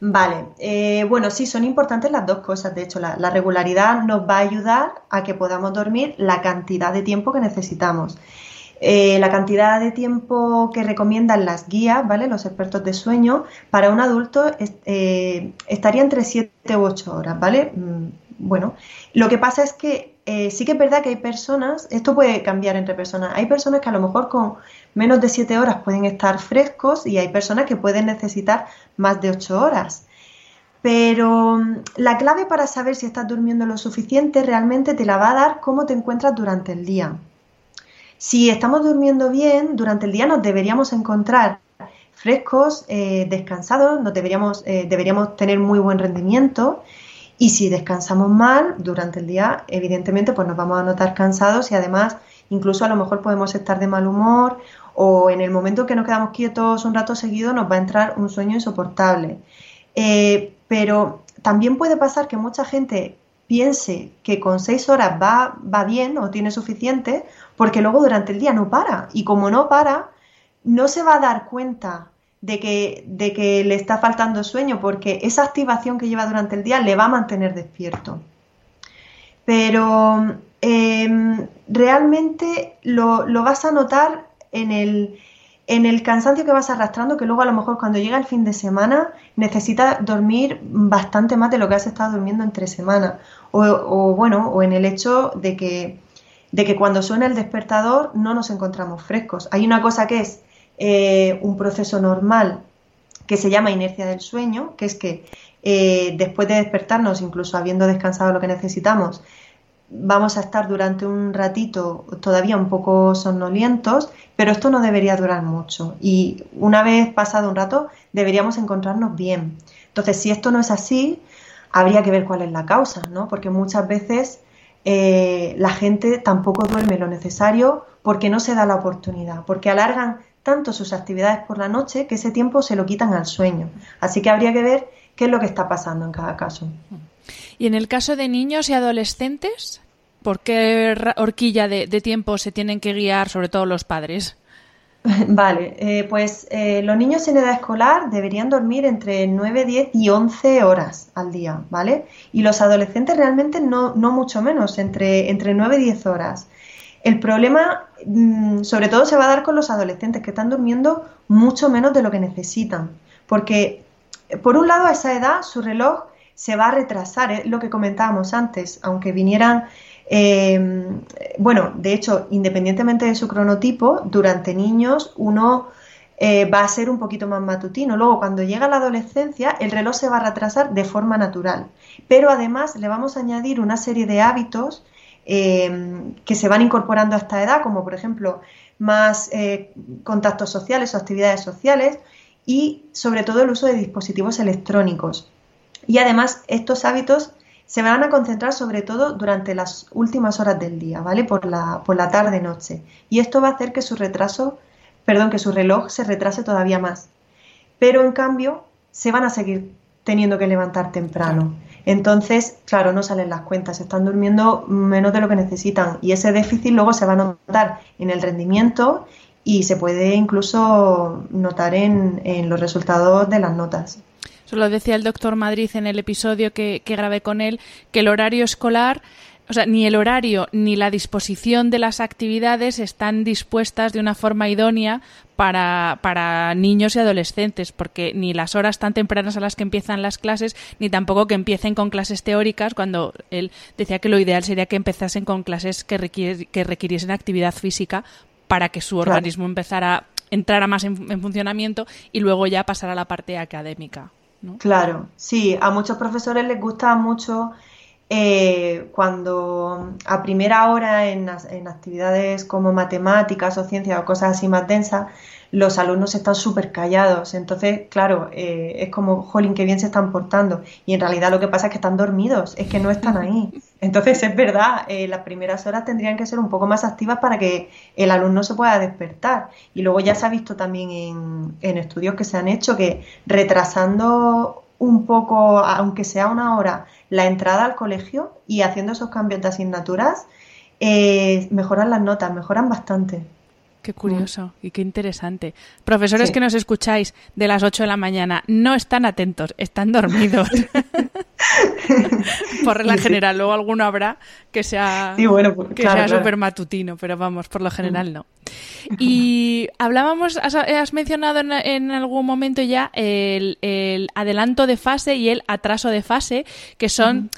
Vale, eh, bueno, sí, son importantes las dos cosas. De hecho, la, regularidad nos va a ayudar a que podamos dormir la cantidad de tiempo que necesitamos. Eh, la cantidad de tiempo que recomiendan las guías, ¿vale? Los expertos de sueño, para un adulto eh, estaría entre 7 u 8 horas, ¿vale? Mm, bueno, lo que pasa es que eh, sí que es verdad que hay personas, esto puede cambiar entre personas, hay personas que a lo mejor con menos de 7 horas pueden estar frescos y hay personas que pueden necesitar más de 8 horas. Pero mm, la clave para saber si estás durmiendo lo suficiente realmente te la va a dar cómo te encuentras durante el día. Si estamos durmiendo bien, durante el día nos deberíamos encontrar frescos, eh, descansados, nos deberíamos, eh, deberíamos tener muy buen rendimiento y si descansamos mal durante el día, evidentemente pues nos vamos a notar cansados y además incluso a lo mejor podemos estar de mal humor o en el momento que nos quedamos quietos un rato seguido nos va a entrar un sueño insoportable. Eh, pero también puede pasar que mucha gente piense que con seis horas va, va bien o tiene suficiente porque luego durante el día no para y como no para no se va a dar cuenta de que, de que le está faltando sueño, porque esa activación que lleva durante el día le va a mantener despierto. Pero em, realmente lo, vas a notar en el, en el cansancio que vas arrastrando, que luego a lo mejor cuando llega el fin de semana necesitas dormir bastante más de lo que has estado durmiendo entre semana. O, o, bueno, o en el hecho de que, de que cuando suena el despertador no nos encontramos frescos. Hay una cosa que es eh, un proceso normal que se llama inercia del sueño, que es que eh, después de despertarnos, incluso habiendo descansado lo que necesitamos, vamos a estar durante un ratito todavía un poco somnolientos, pero esto no debería durar mucho y una vez pasado un rato deberíamos encontrarnos bien. Entonces, si esto no es así, habría que ver cuál es la causa, ¿no? Porque muchas veces eh, la gente tampoco duerme lo necesario porque no se da la oportunidad, porque alargan tanto sus actividades por la noche que ese tiempo se lo quitan al sueño. Así que habría que ver qué es lo que está pasando en cada caso. Y en el caso de niños y adolescentes, ¿por qué horquilla de, tiempo se tienen que guiar, sobre todo los padres? Vale, eh, pues eh, los niños en edad escolar deberían dormir entre 9, 10 y 11 horas al día, ¿vale? Y los adolescentes realmente no, no mucho menos, entre, entre 9 y 10 horas. El problema, mm, sobre todo, se va a dar con los adolescentes que están durmiendo mucho menos de lo que necesitan, porque por un lado a esa edad su reloj se va a retrasar, es lo que comentábamos antes, aunque vinieran eh, bueno, de hecho, independientemente de su cronotipo, durante niños uno eh, va a ser un poquito más matutino. Luego, cuando llega la adolescencia, el reloj se va a retrasar de forma natural. Pero además le vamos a añadir una serie de hábitos eh, que se van incorporando a esta edad, como por ejemplo más contactos sociales o actividades sociales y sobre todo el uso de dispositivos electrónicos. Y además estos hábitos se van a concentrar sobre todo durante las últimas horas del día, ¿vale? Por la, por la tarde-noche. Y esto va a hacer que su retraso, perdón, que su reloj se retrase todavía más. Pero en cambio, se van a seguir teniendo que levantar temprano. Entonces, claro, no salen las cuentas, están durmiendo menos de lo que necesitan y ese déficit luego se va a notar en el rendimiento y se puede incluso notar en, los resultados de las notas. Eso lo decía el doctor Madrid en el episodio que, grabé con él, que el horario escolar o sea, ni el horario ni la disposición de las actividades están dispuestas de una forma idónea para, para, niños y adolescentes, porque ni las horas tan tempranas a las que empiezan las clases, ni tampoco que empiecen con clases teóricas, cuando él decía que lo ideal sería que empezasen con clases que, que requiriesen actividad física para que su organismo empezara, entrara más en, en funcionamiento y luego ya pasara a la parte académica. Claro, sí, a muchos profesores les gusta mucho eh, cuando a primera hora en, en, actividades como matemáticas o ciencias o cosas así más densas, los alumnos están súper callados. Entonces, claro, eh, es como, jolín, qué bien se están portando. Y en realidad lo que pasa es que están dormidos, es que no están ahí. Entonces, es verdad, eh, las primeras horas tendrían que ser un poco más activas para que el alumno se pueda despertar. Y luego ya se ha visto también en, en estudios que se han hecho que retrasando un poco, aunque sea una hora, la entrada al colegio y haciendo esos cambios de asignaturas, eh, mejoran las notas, mejoran bastante. Qué curioso y qué interesante. Profesores que nos escucháis de las 8 de la mañana, no están atentos, están dormidos. por regla general, luego alguno habrá que sea, pues, que sea súper matutino, pero vamos, por lo general no. Y hablábamos, has, mencionado en, algún momento ya el, adelanto de fase y el atraso de fase, que son...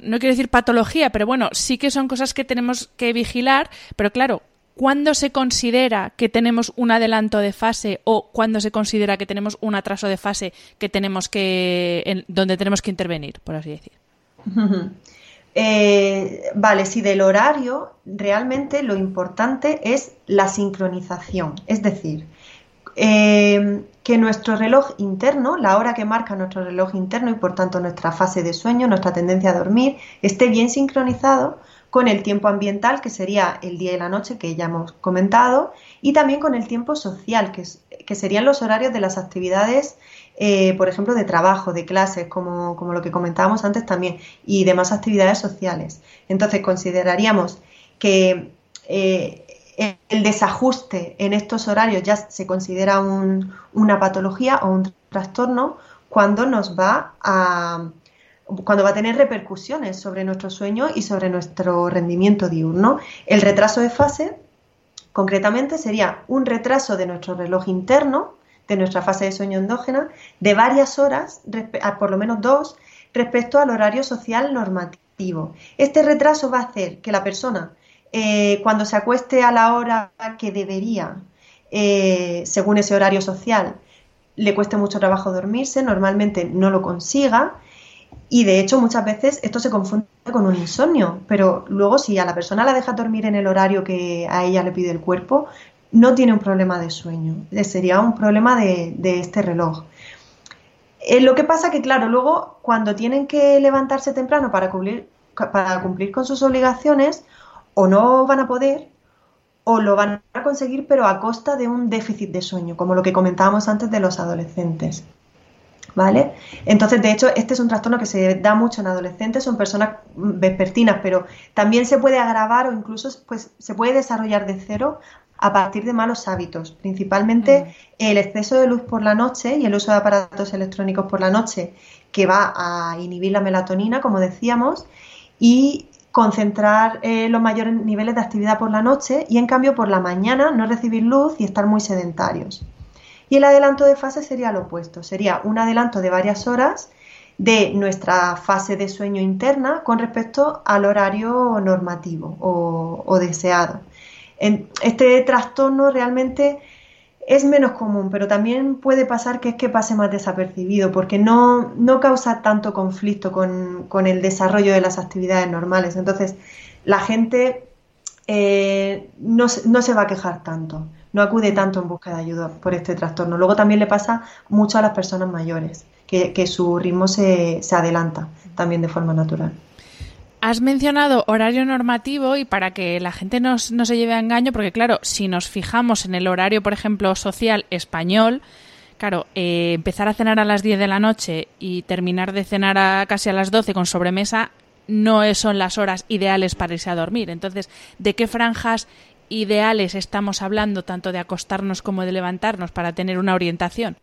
no quiero decir patología, pero bueno, sí que son cosas que tenemos que vigilar, pero claro, ¿Cuándo se considera que tenemos un adelanto de fase o cuándo se considera que tenemos un atraso de fase que tenemos que, en, donde tenemos que intervenir, por así decir? Eh, vale, sí, del horario, realmente lo importante es la sincronización, es decir, eh, que nuestro reloj interno, la hora que marca nuestro reloj interno y por tanto nuestra fase de sueño, nuestra tendencia a dormir, esté bien sincronizado con el tiempo ambiental, que sería el día y la noche, que ya hemos comentado, y también con el tiempo social, que, que serían los horarios de las actividades, eh, por ejemplo, de trabajo, de clases, como, como lo que comentábamos antes también, y demás actividades sociales. Entonces, consideraríamos que eh, el desajuste en estos horarios ya se considera una patología o un trastorno cuando nos va a cuando va a tener repercusiones sobre nuestro sueño y sobre nuestro rendimiento diurno. El retraso de fase, concretamente, sería un retraso de nuestro reloj interno, de nuestra fase de sueño endógena, de varias horas, por lo menos dos, respecto al horario social normativo. Este retraso va a hacer que la persona, eh, cuando se acueste a la hora que debería, eh, según ese horario social, le cueste mucho trabajo dormirse, normalmente no lo consiga, y de hecho, muchas veces esto se confunde con un insomnio, pero luego si a la persona la deja dormir en el horario que a ella le pide el cuerpo, no tiene un problema de sueño, sería un problema de, este reloj. Eh, lo que pasa que, claro, luego cuando tienen que levantarse temprano para para cumplir con sus obligaciones, o no van a poder, o lo van a conseguir, pero a costa de un déficit de sueño, como lo que comentábamos antes de los adolescentes. ¿Vale? Entonces, de hecho, este es un trastorno que se da mucho en adolescentes, son personas vespertinas, pero también se puede agravar o incluso pues, se puede desarrollar de cero a partir de malos hábitos, principalmente mm. el exceso de luz por la noche y el uso de aparatos electrónicos por la noche, que va a inhibir la melatonina, como decíamos, y concentrar eh, los mayores niveles de actividad por la noche y en cambio por la mañana no recibir luz y estar muy sedentarios. Y el adelanto de fase sería lo opuesto, sería un adelanto de varias horas de nuestra fase de sueño interna con respecto al horario normativo o, deseado. este trastorno realmente es menos común, pero también puede pasar que es que pase más desapercibido, porque no, no causa tanto conflicto con, con, el desarrollo de las actividades normales. Entonces, la gente eh, no, no, se va a quejar tanto no acude tanto en busca de ayuda por este trastorno. Luego también le pasa mucho a las personas mayores, que, su ritmo se, adelanta también de forma natural. Has mencionado horario normativo y para que la gente no, se lleve a engaño, porque claro, si nos fijamos en el horario, por ejemplo, social español, claro, eh, empezar a cenar a las 10 de la noche y terminar de cenar a casi a las 12 con sobremesa no son las horas ideales para irse a dormir. Entonces, ¿de qué franjas ideales estamos hablando tanto de acostarnos como de levantarnos para tener una orientación?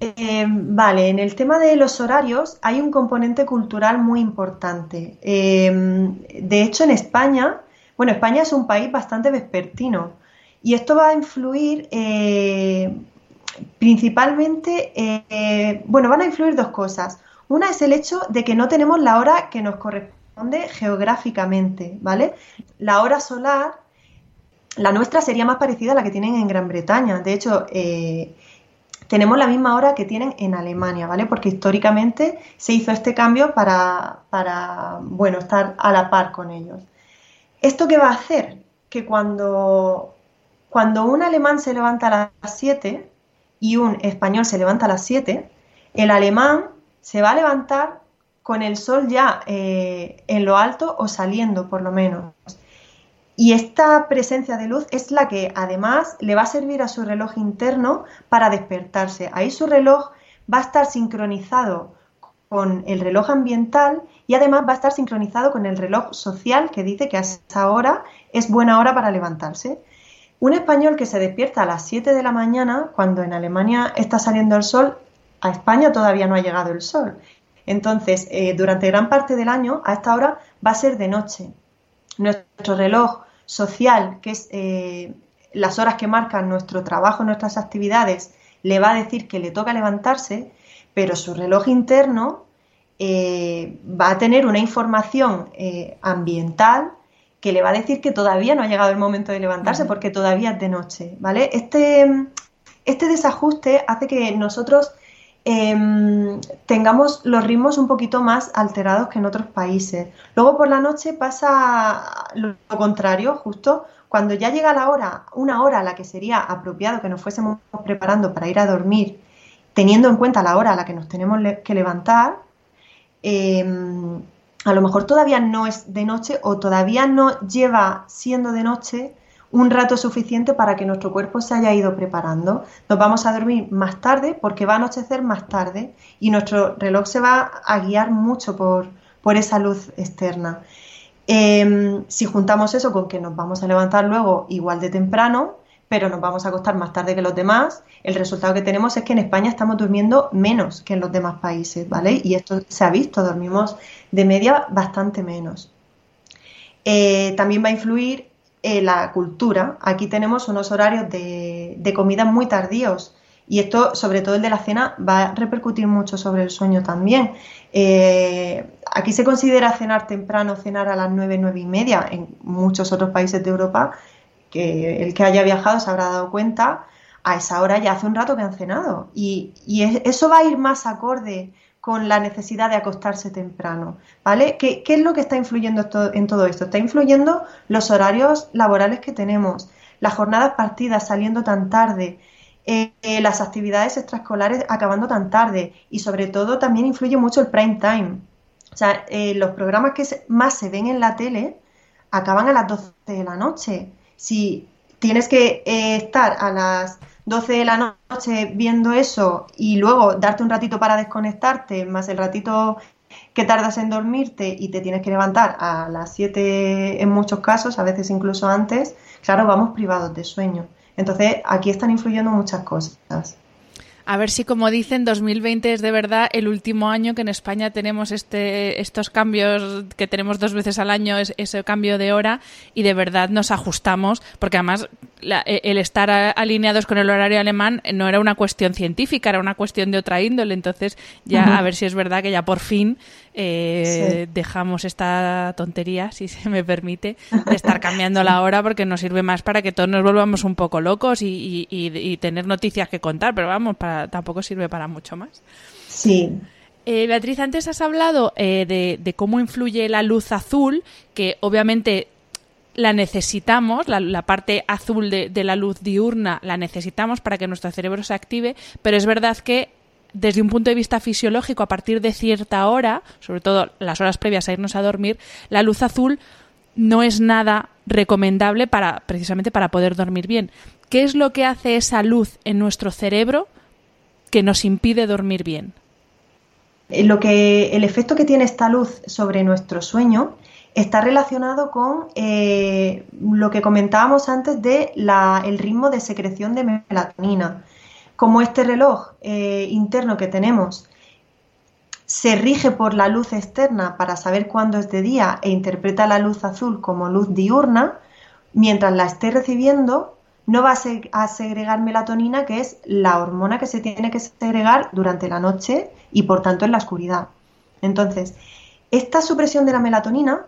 Eh, vale, en el tema de los horarios hay un componente cultural muy importante. Eh, de hecho, en España, bueno, España es un país bastante vespertino y esto va a influir eh, principalmente, bueno, van a influir dos cosas. Una es el hecho de que no tenemos la hora que nos corresponde geográficamente, ¿vale? La hora solar la nuestra sería más parecida a la que tienen en Gran Bretaña. De hecho, eh, tenemos la misma hora que tienen en Alemania, ¿vale? Porque históricamente se hizo este cambio para, bueno, estar a la par con ellos. ¿Esto qué va a hacer? Que cuando, cuando un alemán se levanta a las 7 y un español se levanta a las 7, el alemán se va a levantar con el sol ya eh, en lo alto o saliendo por lo menos. Y esta presencia de luz es la que además le va a servir a su reloj interno para despertarse. Ahí su reloj va a estar sincronizado con el reloj ambiental y además va a estar sincronizado con el reloj social que dice que a esa hora es buena hora para levantarse. Un español que se despierta a las 7 de la mañana, cuando en Alemania está saliendo el sol, a España todavía no ha llegado el sol. Entonces, eh, durante gran parte del año, a esta hora va a ser de noche. Nuestro reloj social, que es eh, las horas que marcan nuestro trabajo, nuestras actividades, le va a decir que le toca levantarse, pero su reloj interno eh, va a tener una información ambiental que le va a decir que todavía no ha llegado el momento de levantarse porque todavía es de noche, ¿vale? Este, este desajuste hace que nosotros Em, tengamos los ritmos un poquito más alterados que en otros países. Luego por la noche pasa lo contrario, justo cuando ya llega la hora, una hora a la que sería apropiado que nos fuésemos preparando para ir a dormir, teniendo en cuenta la hora a la que nos tenemos que levantar, em, a lo mejor todavía no es de noche o todavía no lleva siendo de noche un rato suficiente para que nuestro cuerpo se haya ido preparando. Nos vamos a dormir más tarde porque va a anochecer más tarde y nuestro reloj se va a guiar mucho por, por esa luz externa. Em, si juntamos eso con que nos vamos a levantar luego igual de temprano, pero nos vamos a acostar más tarde que los demás, el resultado que tenemos es que en España estamos durmiendo menos que en los demás países, ¿vale? Y esto se ha visto, dormimos de media bastante menos. Eh, también va a influir eh, la cultura. Aquí tenemos unos horarios de, comida muy tardíos y esto, sobre todo el de la cena, va a repercutir mucho sobre el sueño también. Eh, aquí se considera cenar temprano, cenar a las nueve, nueve y media. En muchos otros países de Europa, que el que haya viajado se habrá dado cuenta, a esa hora ya hace un rato que han cenado. Y eso va a ir más acorde con la necesidad de acostarse temprano, ¿vale? ¿Qué, es lo que está influyendo en todo esto? Está influyendo los horarios laborales que tenemos, las jornadas partidas saliendo tan tarde, eh, eh, las actividades extraescolares acabando tan tarde y sobre todo también influye mucho el prime time. O sea, eh, los programas que más se ven en la tele acaban a las 12 de la noche. Si tienes que estar a las 12 de la noche viendo eso y luego darte un ratito para desconectarte, más el ratito que tardas en dormirte y te tienes que levantar a las 7 en muchos casos, a veces incluso antes, claro, vamos privados de sueño. Entonces, aquí están influyendo muchas cosas. A ver si, como dicen, 2020 es de verdad el último año que en España tenemos este, estos cambios que tenemos dos veces al año, ese cambio de hora, y de verdad nos ajustamos, porque además e, el estar alineados con el horario alemán no era una cuestión científica, era una cuestión de otra índole. Entonces, ya a ver si es verdad que ya por fin eh, dejamos esta tontería, si se me permite, de estar cambiando la hora, porque nos sirve más para que todos nos volvamos un poco locos y, y tener noticias que contar, pero vamos, para tampoco sirve para mucho más. Sí. Eh, Beatriz, antes has hablado eh, de, cómo influye la luz azul, que obviamente la necesitamos, la, parte azul de, la luz diurna la necesitamos para que nuestro cerebro se active, pero es verdad que desde un punto de vista fisiológico, a partir de cierta hora, sobre todo las horas previas a irnos a dormir, la luz azul no es nada recomendable para precisamente para poder dormir bien. ¿Qué es lo que hace esa luz en nuestro cerebro que nos impide dormir bien? Eh, lo que, el efecto que tiene esta luz sobre nuestro sueño está relacionado con eh, lo que comentábamos antes de el ritmo de secreción de melatonina. Como este reloj eh, interno que tenemos se rige por la luz externa para saber cuándo es de día e interpreta la luz azul como luz diurna, mientras la esté recibiendo, no va a, segregar melatonina, que es la hormona que se tiene que segregar durante la noche y por tanto en la oscuridad. Entonces, esta supresión de la melatonina,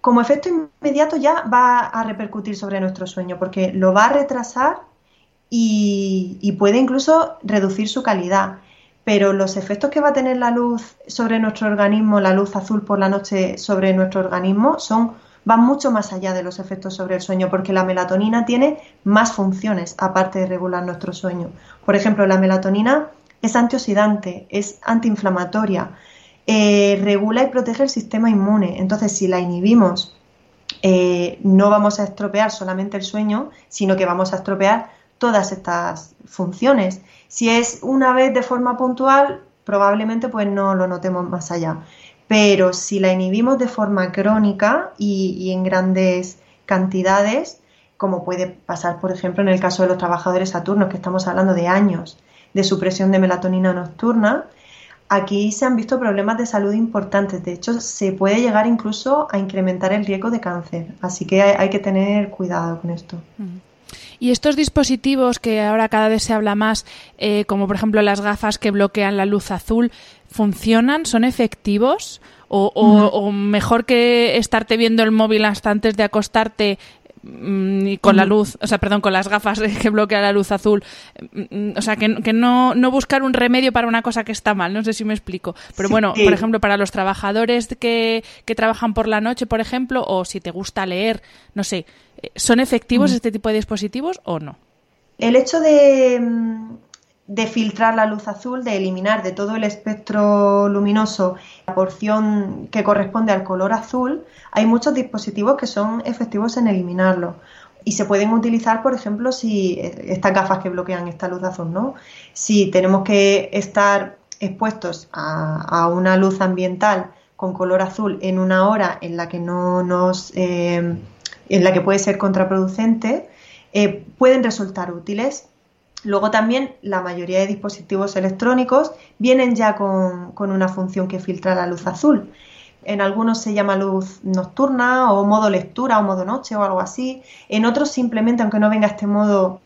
como efecto inmediato ya va a repercutir sobre nuestro sueño, porque lo va a retrasar y, y puede incluso reducir su calidad. Pero los efectos que va a tener la luz sobre nuestro organismo, la luz azul por la noche sobre nuestro organismo, son van mucho más allá de los efectos sobre el sueño, porque la melatonina tiene más funciones aparte de regular nuestro sueño. Por ejemplo, la melatonina es antioxidante, es antiinflamatoria, eh, regula y protege el sistema inmune. Entonces, si la inhibimos, eh, no vamos a estropear solamente el sueño, sino que vamos a estropear todas estas funciones. Si es una vez de forma puntual, probablemente pues no lo notemos más allá pero si la inhibimos de forma crónica y, en grandes cantidades, como puede pasar, por ejemplo, en el caso de los trabajadores saturnos, que estamos hablando de años de supresión de melatonina nocturna, aquí se han visto problemas de salud importantes. De hecho, se puede llegar incluso a incrementar el riesgo de cáncer. Así que hay, que tener cuidado con esto. Y estos dispositivos que ahora cada vez se habla más, eh, como por ejemplo las gafas que bloquean la luz azul, ¿funcionan? ¿Son efectivos? O, mejor que estarte viendo el móvil hasta antes de acostarte mm, y con la luz, o sea, perdón, con las gafas que bloquean la luz azul, mm, o sea, que, no, no, buscar un remedio para una cosa que está mal, no sé si me explico. Pero bueno, por ejemplo, para los trabajadores que, que trabajan por la noche, por ejemplo, o si te gusta leer, no sé, ¿Son efectivos este tipo de dispositivos o no? El hecho de, de, filtrar la luz azul, de eliminar de todo el espectro luminoso la porción que corresponde al color azul, hay muchos dispositivos que son efectivos en eliminarlo. Y se pueden utilizar, por ejemplo, si estas gafas que bloquean esta luz azul, ¿no? Si tenemos que estar expuestos a, una luz ambiental con color azul en una hora en la que no nos eh, en la que puede ser contraproducente, eh, pueden resultar útiles. Luego también la mayoría de dispositivos electrónicos vienen ya con, una función que filtra la luz azul. En algunos se llama luz nocturna o modo lectura o modo noche o algo así. En otros simplemente, aunque no venga este modo,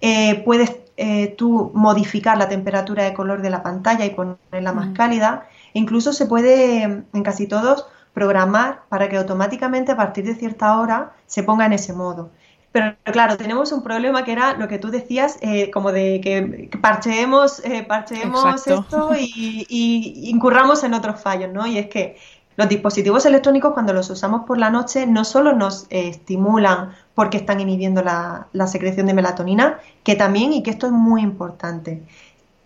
eh, puedes eh, tú modificar la temperatura de color de la pantalla y ponerla más cálida. incluso se puede, en casi todos, programar para que automáticamente a partir de cierta hora se ponga en ese modo. Pero claro, tenemos un problema que era lo que tú decías, eh, como de que, parcheemos, eh, esto y, incurramos en otros fallos, ¿no? Y es que los dispositivos electrónicos cuando los usamos por la noche no solo nos eh, estimulan porque están inhibiendo la, la secreción de melatonina, que también, y que esto es muy importante,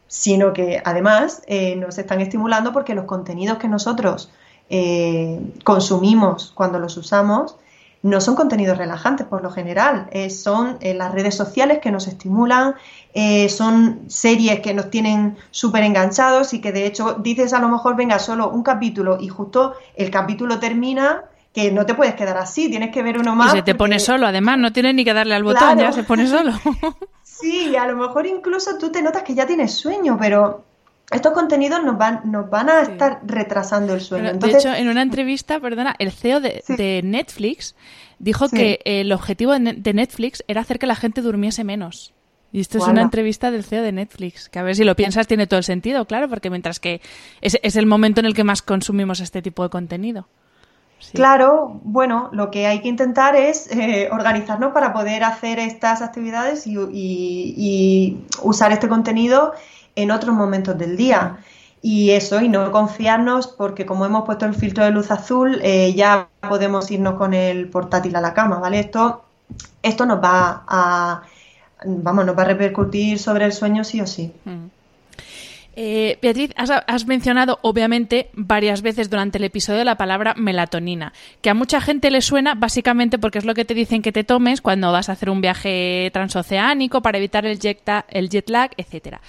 sino que además nos están estimulando porque los contenidos que nosotros eh, consumimos cuando los usamos no son contenidos relajantes por lo general, eh, son eh, las redes sociales que nos estimulan, eh, son series que nos tienen súper enganchados y que de hecho dices a lo mejor venga solo un capítulo y justo el capítulo termina que no te puedes quedar así, tienes que ver uno más. Y se te pone solo, además, no tienes ni que darle al botón, ya se pone solo. sí, a lo mejor incluso tú te notas que ya tienes sueño, pero estos contenidos nos van, nos van a estar retrasando el sueño. de hecho, en una entrevista, perdona, el CEO de, Netflix dijo que el objetivo de Netflix era hacer que la gente durmiese menos. Y esto es una entrevista del CEO de Netflix, que a ver si lo piensas tiene todo el sentido, claro, porque mientras que es, es el momento en el que más consumimos este tipo de contenido. Claro, bueno, lo que hay que intentar es eh, organizarnos para poder hacer estas actividades y usar este contenido en otros momentos del día. Y eso, y no confiarnos porque como hemos puesto el filtro de luz azul, eh, ya podemos irnos con el portátil a la cama, ¿vale? Esto, esto nos va a, vamos, nos va a repercutir sobre el sueño sí o sí. Mm. Eh, Beatriz, has, mencionado obviamente varias veces durante el episodio la palabra melatonina, que a mucha gente le suena básicamente porque es lo que te dicen que te tomes cuando vas a hacer un viaje transoceánico para evitar el jet, el jet lag, etcétera.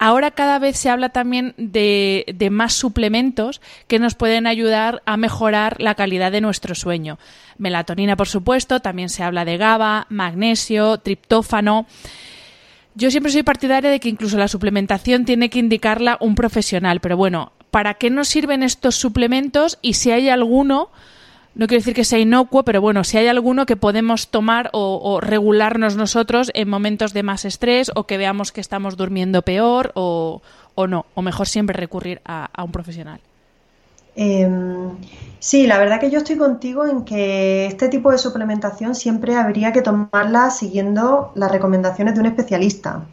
Ahora cada vez se habla también de, de más suplementos que nos pueden ayudar a mejorar la calidad de nuestro sueño. Melatonina, por supuesto, también se habla de GABA, magnesio, triptófano. Yo siempre soy partidaria de que incluso la suplementación tiene que indicarla un profesional, pero bueno, ¿para qué nos sirven estos suplementos y si hay alguno, no quiero decir que sea inocuo, pero bueno, si hay alguno que podemos tomar o, regularnos nosotros en momentos de más estrés o que veamos que estamos durmiendo peor o, no, o mejor siempre recurrir a un profesional? Em, sí, la verdad que yo estoy contigo en que este tipo de suplementación siempre habría que tomarla siguiendo las recomendaciones de un especialista.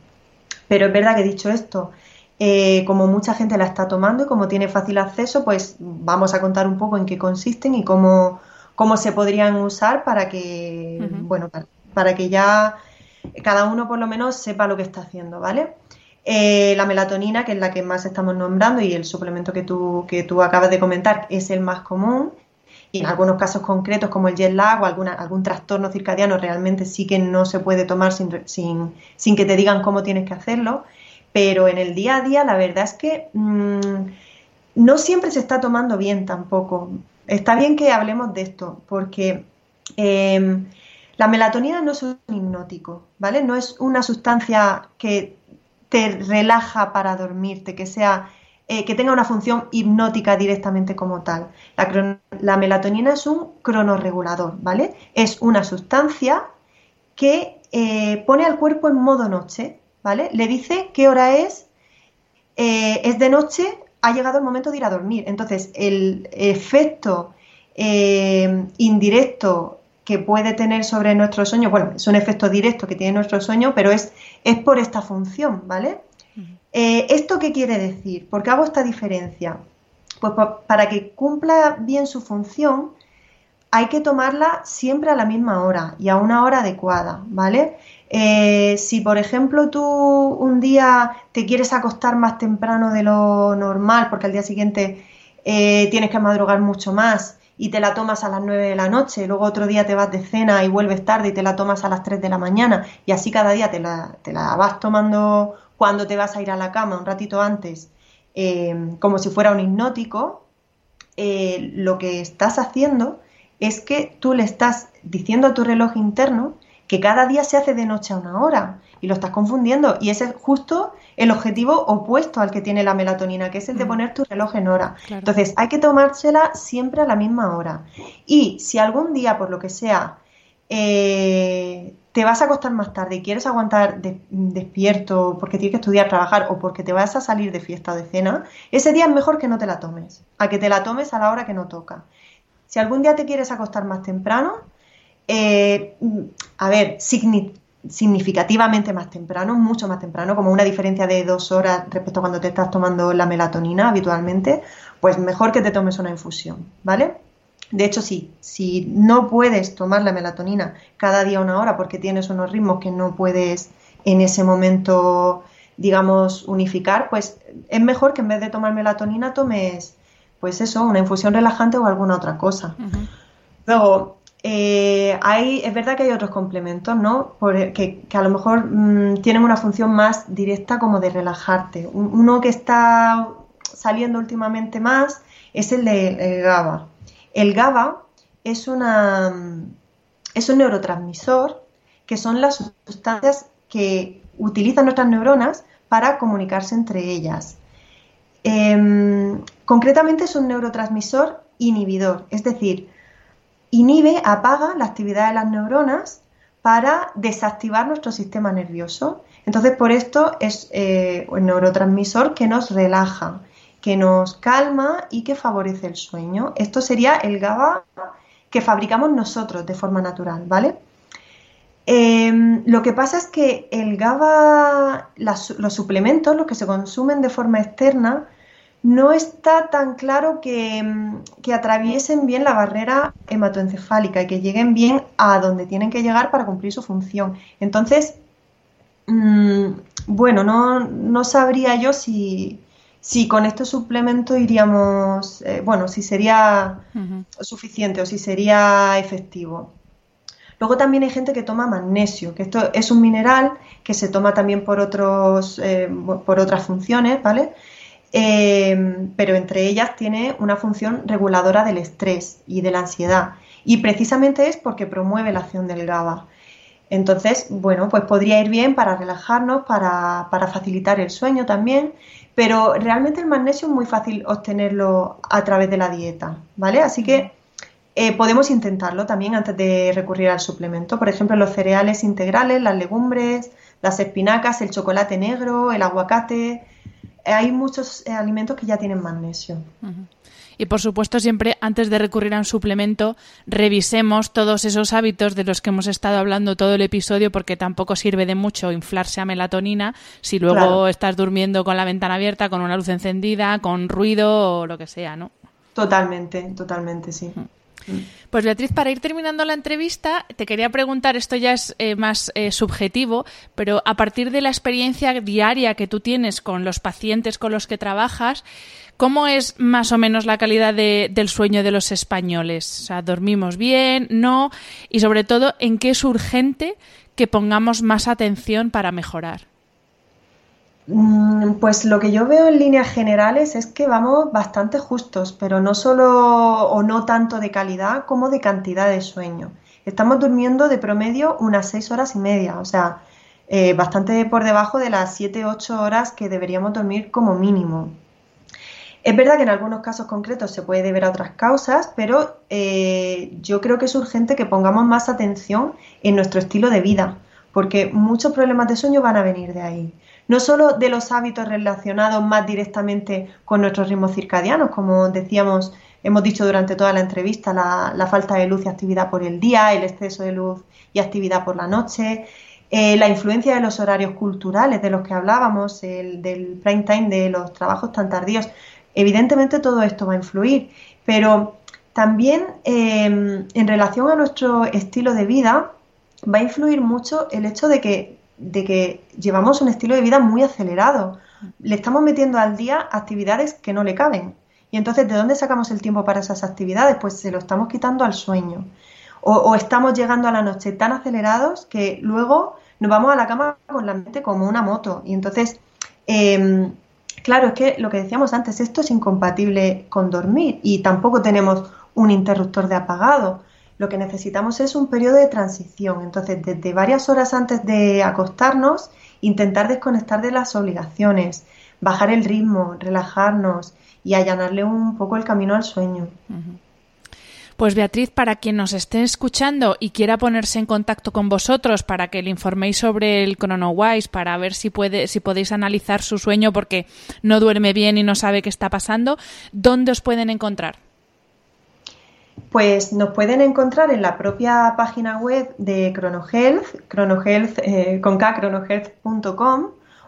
Pero es verdad que dicho esto, eh, como mucha gente la está tomando y como tiene fácil acceso, pues vamos a contar un poco en qué consisten y cómo, cómo se podrían usar para que, bueno, para que ya cada uno por lo menos sepa lo que está haciendo, ¿vale? Eh, la melatonina, que es la que más estamos nombrando, y el suplemento que tú, que tú acabas de comentar es el más común. Y en algunos casos concretos, como el jet lag o algún trastorno circadiano, realmente sí que no se puede tomar sin, sin, sin, que te digan cómo tienes que hacerlo. Pero en el día a día, la verdad es que mm, no siempre se está tomando bien tampoco. Está bien que hablemos de esto, porque em, la melatonina no es un hipnótico, ¿vale? No es una sustancia que te relaja para dormirte, que sea eh, que tenga una función hipnótica directamente como tal. La, melatonina es un cronorregulador, ¿vale? Es una sustancia que eh, pone al cuerpo en modo noche, ¿vale? Le dice qué hora es, eh, es de noche, ha llegado el momento de ir a dormir. Entonces, el efecto indirecto que puede tener sobre nuestro sueño, bueno, es un efecto directo que tiene nuestro sueño, pero es, es por esta función, ¿vale? Eh, ¿Esto qué quiere decir? ¿Por qué hago esta diferencia? Pues para que cumpla bien su función, hay que tomarla siempre a la misma hora y a una hora adecuada, ¿vale? Eh, si, por ejemplo, tú un día te quieres acostar más temprano de lo normal, porque al día siguiente eh, tienes que madrugar mucho más, y te la tomas a las 9 de la noche, luego otro día te vas de cena y vuelves tarde y te la tomas a las 3 de la mañana y así cada día te la, te la vas tomando cuando te vas a ir a la cama un ratito antes, eh, como si fuera un hipnótico, eh, lo que estás haciendo es que tú le estás diciendo a tu reloj interno que cada día se hace de noche a una hora y lo estás confundiendo y ese es justo el objetivo opuesto al que tiene la melatonina, que es el de poner tu reloj en hora. Entonces, hay que tomársela siempre a la misma hora. Y si algún día, por lo que sea, eh, te vas a acostar más tarde y quieres aguantar despierto porque tienes que estudiar, trabajar o porque te vas a salir de fiesta o de cena, ese día es mejor que no te la tomes, a que te la tomes a la hora que no toca. Si algún día te quieres acostar más temprano, eh, a ver, significa significativamente más temprano, mucho más temprano, como una diferencia de dos horas respecto a cuando te estás tomando la melatonina habitualmente, pues mejor que te tomes una infusión, ¿vale? De hecho, sí, si no puedes tomar la melatonina cada día una hora porque tienes unos ritmos que no puedes en ese momento, digamos, unificar, pues es mejor que en vez de tomar melatonina tomes, pues eso, una infusión relajante o alguna otra cosa. Luego, eh, hay, es verdad que hay otros complementos, ¿no? que, a lo mejor mm, tienen una función más directa como de relajarte. Uno que está saliendo últimamente más es el de GABA. El GABA es, una, es un neurotransmisor que son las sustancias que utilizan nuestras neuronas para comunicarse entre ellas. Em, concretamente es un neurotransmisor inhibidor, es decir, inhibe, apaga la actividad de las neuronas para desactivar nuestro sistema nervioso. Entonces, por esto es eh, un neurotransmisor que nos relaja, que nos calma y que favorece el sueño. Esto sería el GABA que fabricamos nosotros de forma natural, ¿vale? Em, lo que pasa es que el GABA, los suplementos, los que se consumen de forma externa, no está tan claro que, atraviesen bien la barrera hematoencefálica y que lleguen bien a donde tienen que llegar para cumplir su función. Entonces, mm, bueno, no, sabría yo si, con este suplemento iríamos, eh, bueno, si sería suficiente o si sería efectivo. Luego también hay gente que toma magnesio, que esto es un mineral que se toma también por, otros, eh, por otras funciones, ¿vale? Eh, pero entre ellas tiene una función reguladora del estrés y de la ansiedad. Y precisamente es porque promueve la acción del GABA. Entonces, bueno, pues podría ir bien para relajarnos, para, facilitar el sueño también, pero realmente el magnesio es muy fácil obtenerlo a través de la dieta, ¿vale? Así que eh, podemos intentarlo también antes de recurrir al suplemento. Por ejemplo, los cereales integrales, las legumbres, las espinacas, el chocolate negro, el aguacate, hay muchos eh, alimentos que ya tienen magnesio. Y por supuesto, siempre antes de recurrir a un suplemento, revisemos todos esos hábitos de los que hemos estado hablando todo el episodio, porque tampoco sirve de mucho inflarse a melatonina si luego estás durmiendo con la ventana abierta, con una luz encendida, con ruido o lo que sea, ¿no? Totalmente, totalmente, sí. Pues Beatriz, para ir terminando la entrevista, te quería preguntar, esto ya es eh, más eh, subjetivo, pero a partir de la experiencia diaria que tú tienes con los pacientes con los que trabajas, ¿cómo es más o menos la calidad del sueño de los españoles? O sea, ¿dormimos bien? ¿No? Y sobre todo, ¿en qué es urgente que pongamos más atención para mejorar? Mm, pues lo que yo veo en líneas generales es que vamos bastante justos, pero no solo o no tanto de calidad como de cantidad de sueño. Estamos durmiendo de promedio unas seis horas y media, o sea, eh, bastante por debajo de las 7-8 horas que deberíamos dormir como mínimo. Es verdad que en algunos casos concretos se puede deber a otras causas, pero eh, yo creo que es urgente que pongamos más atención en nuestro estilo de vida, porque muchos problemas de sueño van a venir de ahí no solo de los hábitos relacionados más directamente con nuestros ritmos circadianos, como decíamos, hemos dicho durante toda la entrevista, la, falta de luz y actividad por el día, el exceso de luz y actividad por la noche, eh, la influencia de los horarios culturales de los que hablábamos, el, del prime time, de los trabajos tan tardíos. Evidentemente todo esto va a influir, pero también em, en relación a nuestro estilo de vida va a influir mucho el hecho de que de que llevamos un estilo de vida muy acelerado. Le estamos metiendo al día actividades que no le caben. Y entonces, ¿de dónde sacamos el tiempo para esas actividades? Pues se lo estamos quitando al sueño. O, estamos llegando a la noche tan acelerados que luego nos vamos a la cama con la mente como una moto. Y entonces, em, claro, es que lo que decíamos antes, esto es incompatible con dormir y tampoco tenemos un interruptor de apagado. Lo que necesitamos es un periodo de transición. Entonces, desde varias horas antes de acostarnos, intentar desconectar de las obligaciones, bajar el ritmo, relajarnos y allanarle un poco el camino al sueño. Pues Beatriz, para quien nos esté escuchando y quiera ponerse en contacto con vosotros para que le informéis sobre el ChronoWise, para ver si puede, si podéis analizar su sueño porque no duerme bien y no sabe qué está pasando, ¿dónde os pueden encontrar? Pues nos pueden encontrar en la propia página web de ChronoHealth, ChronoHealth eh, con K,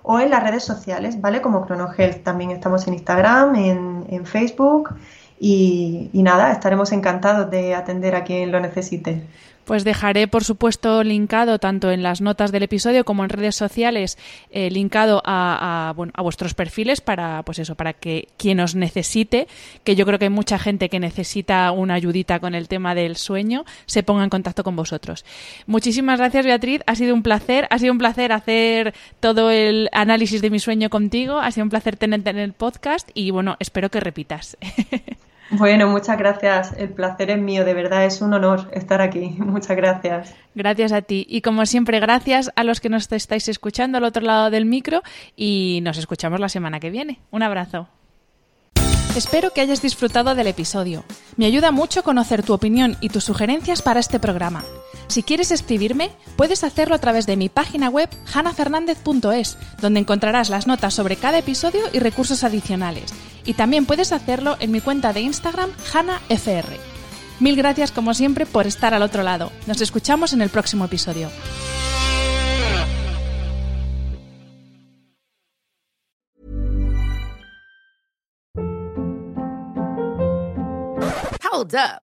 o en las redes sociales, ¿vale? Como ChronoHealth. También estamos en Instagram, en, Facebook y, nada, estaremos encantados de atender a quien lo necesite. Pues dejaré, por supuesto, linkado tanto en las notas del episodio como en redes sociales, eh, linkado a, bueno, a vuestros perfiles para, pues eso, para que quien os necesite, que yo creo que hay mucha gente que necesita una ayudita con el tema del sueño, se ponga en contacto con vosotros. Muchísimas gracias, Beatriz. Ha sido un placer. Ha sido un placer hacer todo el análisis de mi sueño contigo. Ha sido un placer tenerte en el podcast y, bueno, espero que repitas. Bueno, muchas gracias. El placer es mío, de verdad es un honor estar aquí. Muchas gracias. Gracias a ti. Y como siempre, gracias a los que nos estáis escuchando al otro lado del micro y nos escuchamos la semana que viene. Un abrazo. Espero que hayas disfrutado del episodio. Me ayuda mucho conocer tu opinión y tus sugerencias para este programa. Si quieres escribirme, puedes hacerlo a través de mi página web hanafernandez.es, donde encontrarás las notas sobre cada episodio y recursos adicionales. Y también puedes hacerlo en mi cuenta de Instagram hanafr. Mil gracias como siempre por estar al otro lado. Nos escuchamos en el próximo episodio. Hold up.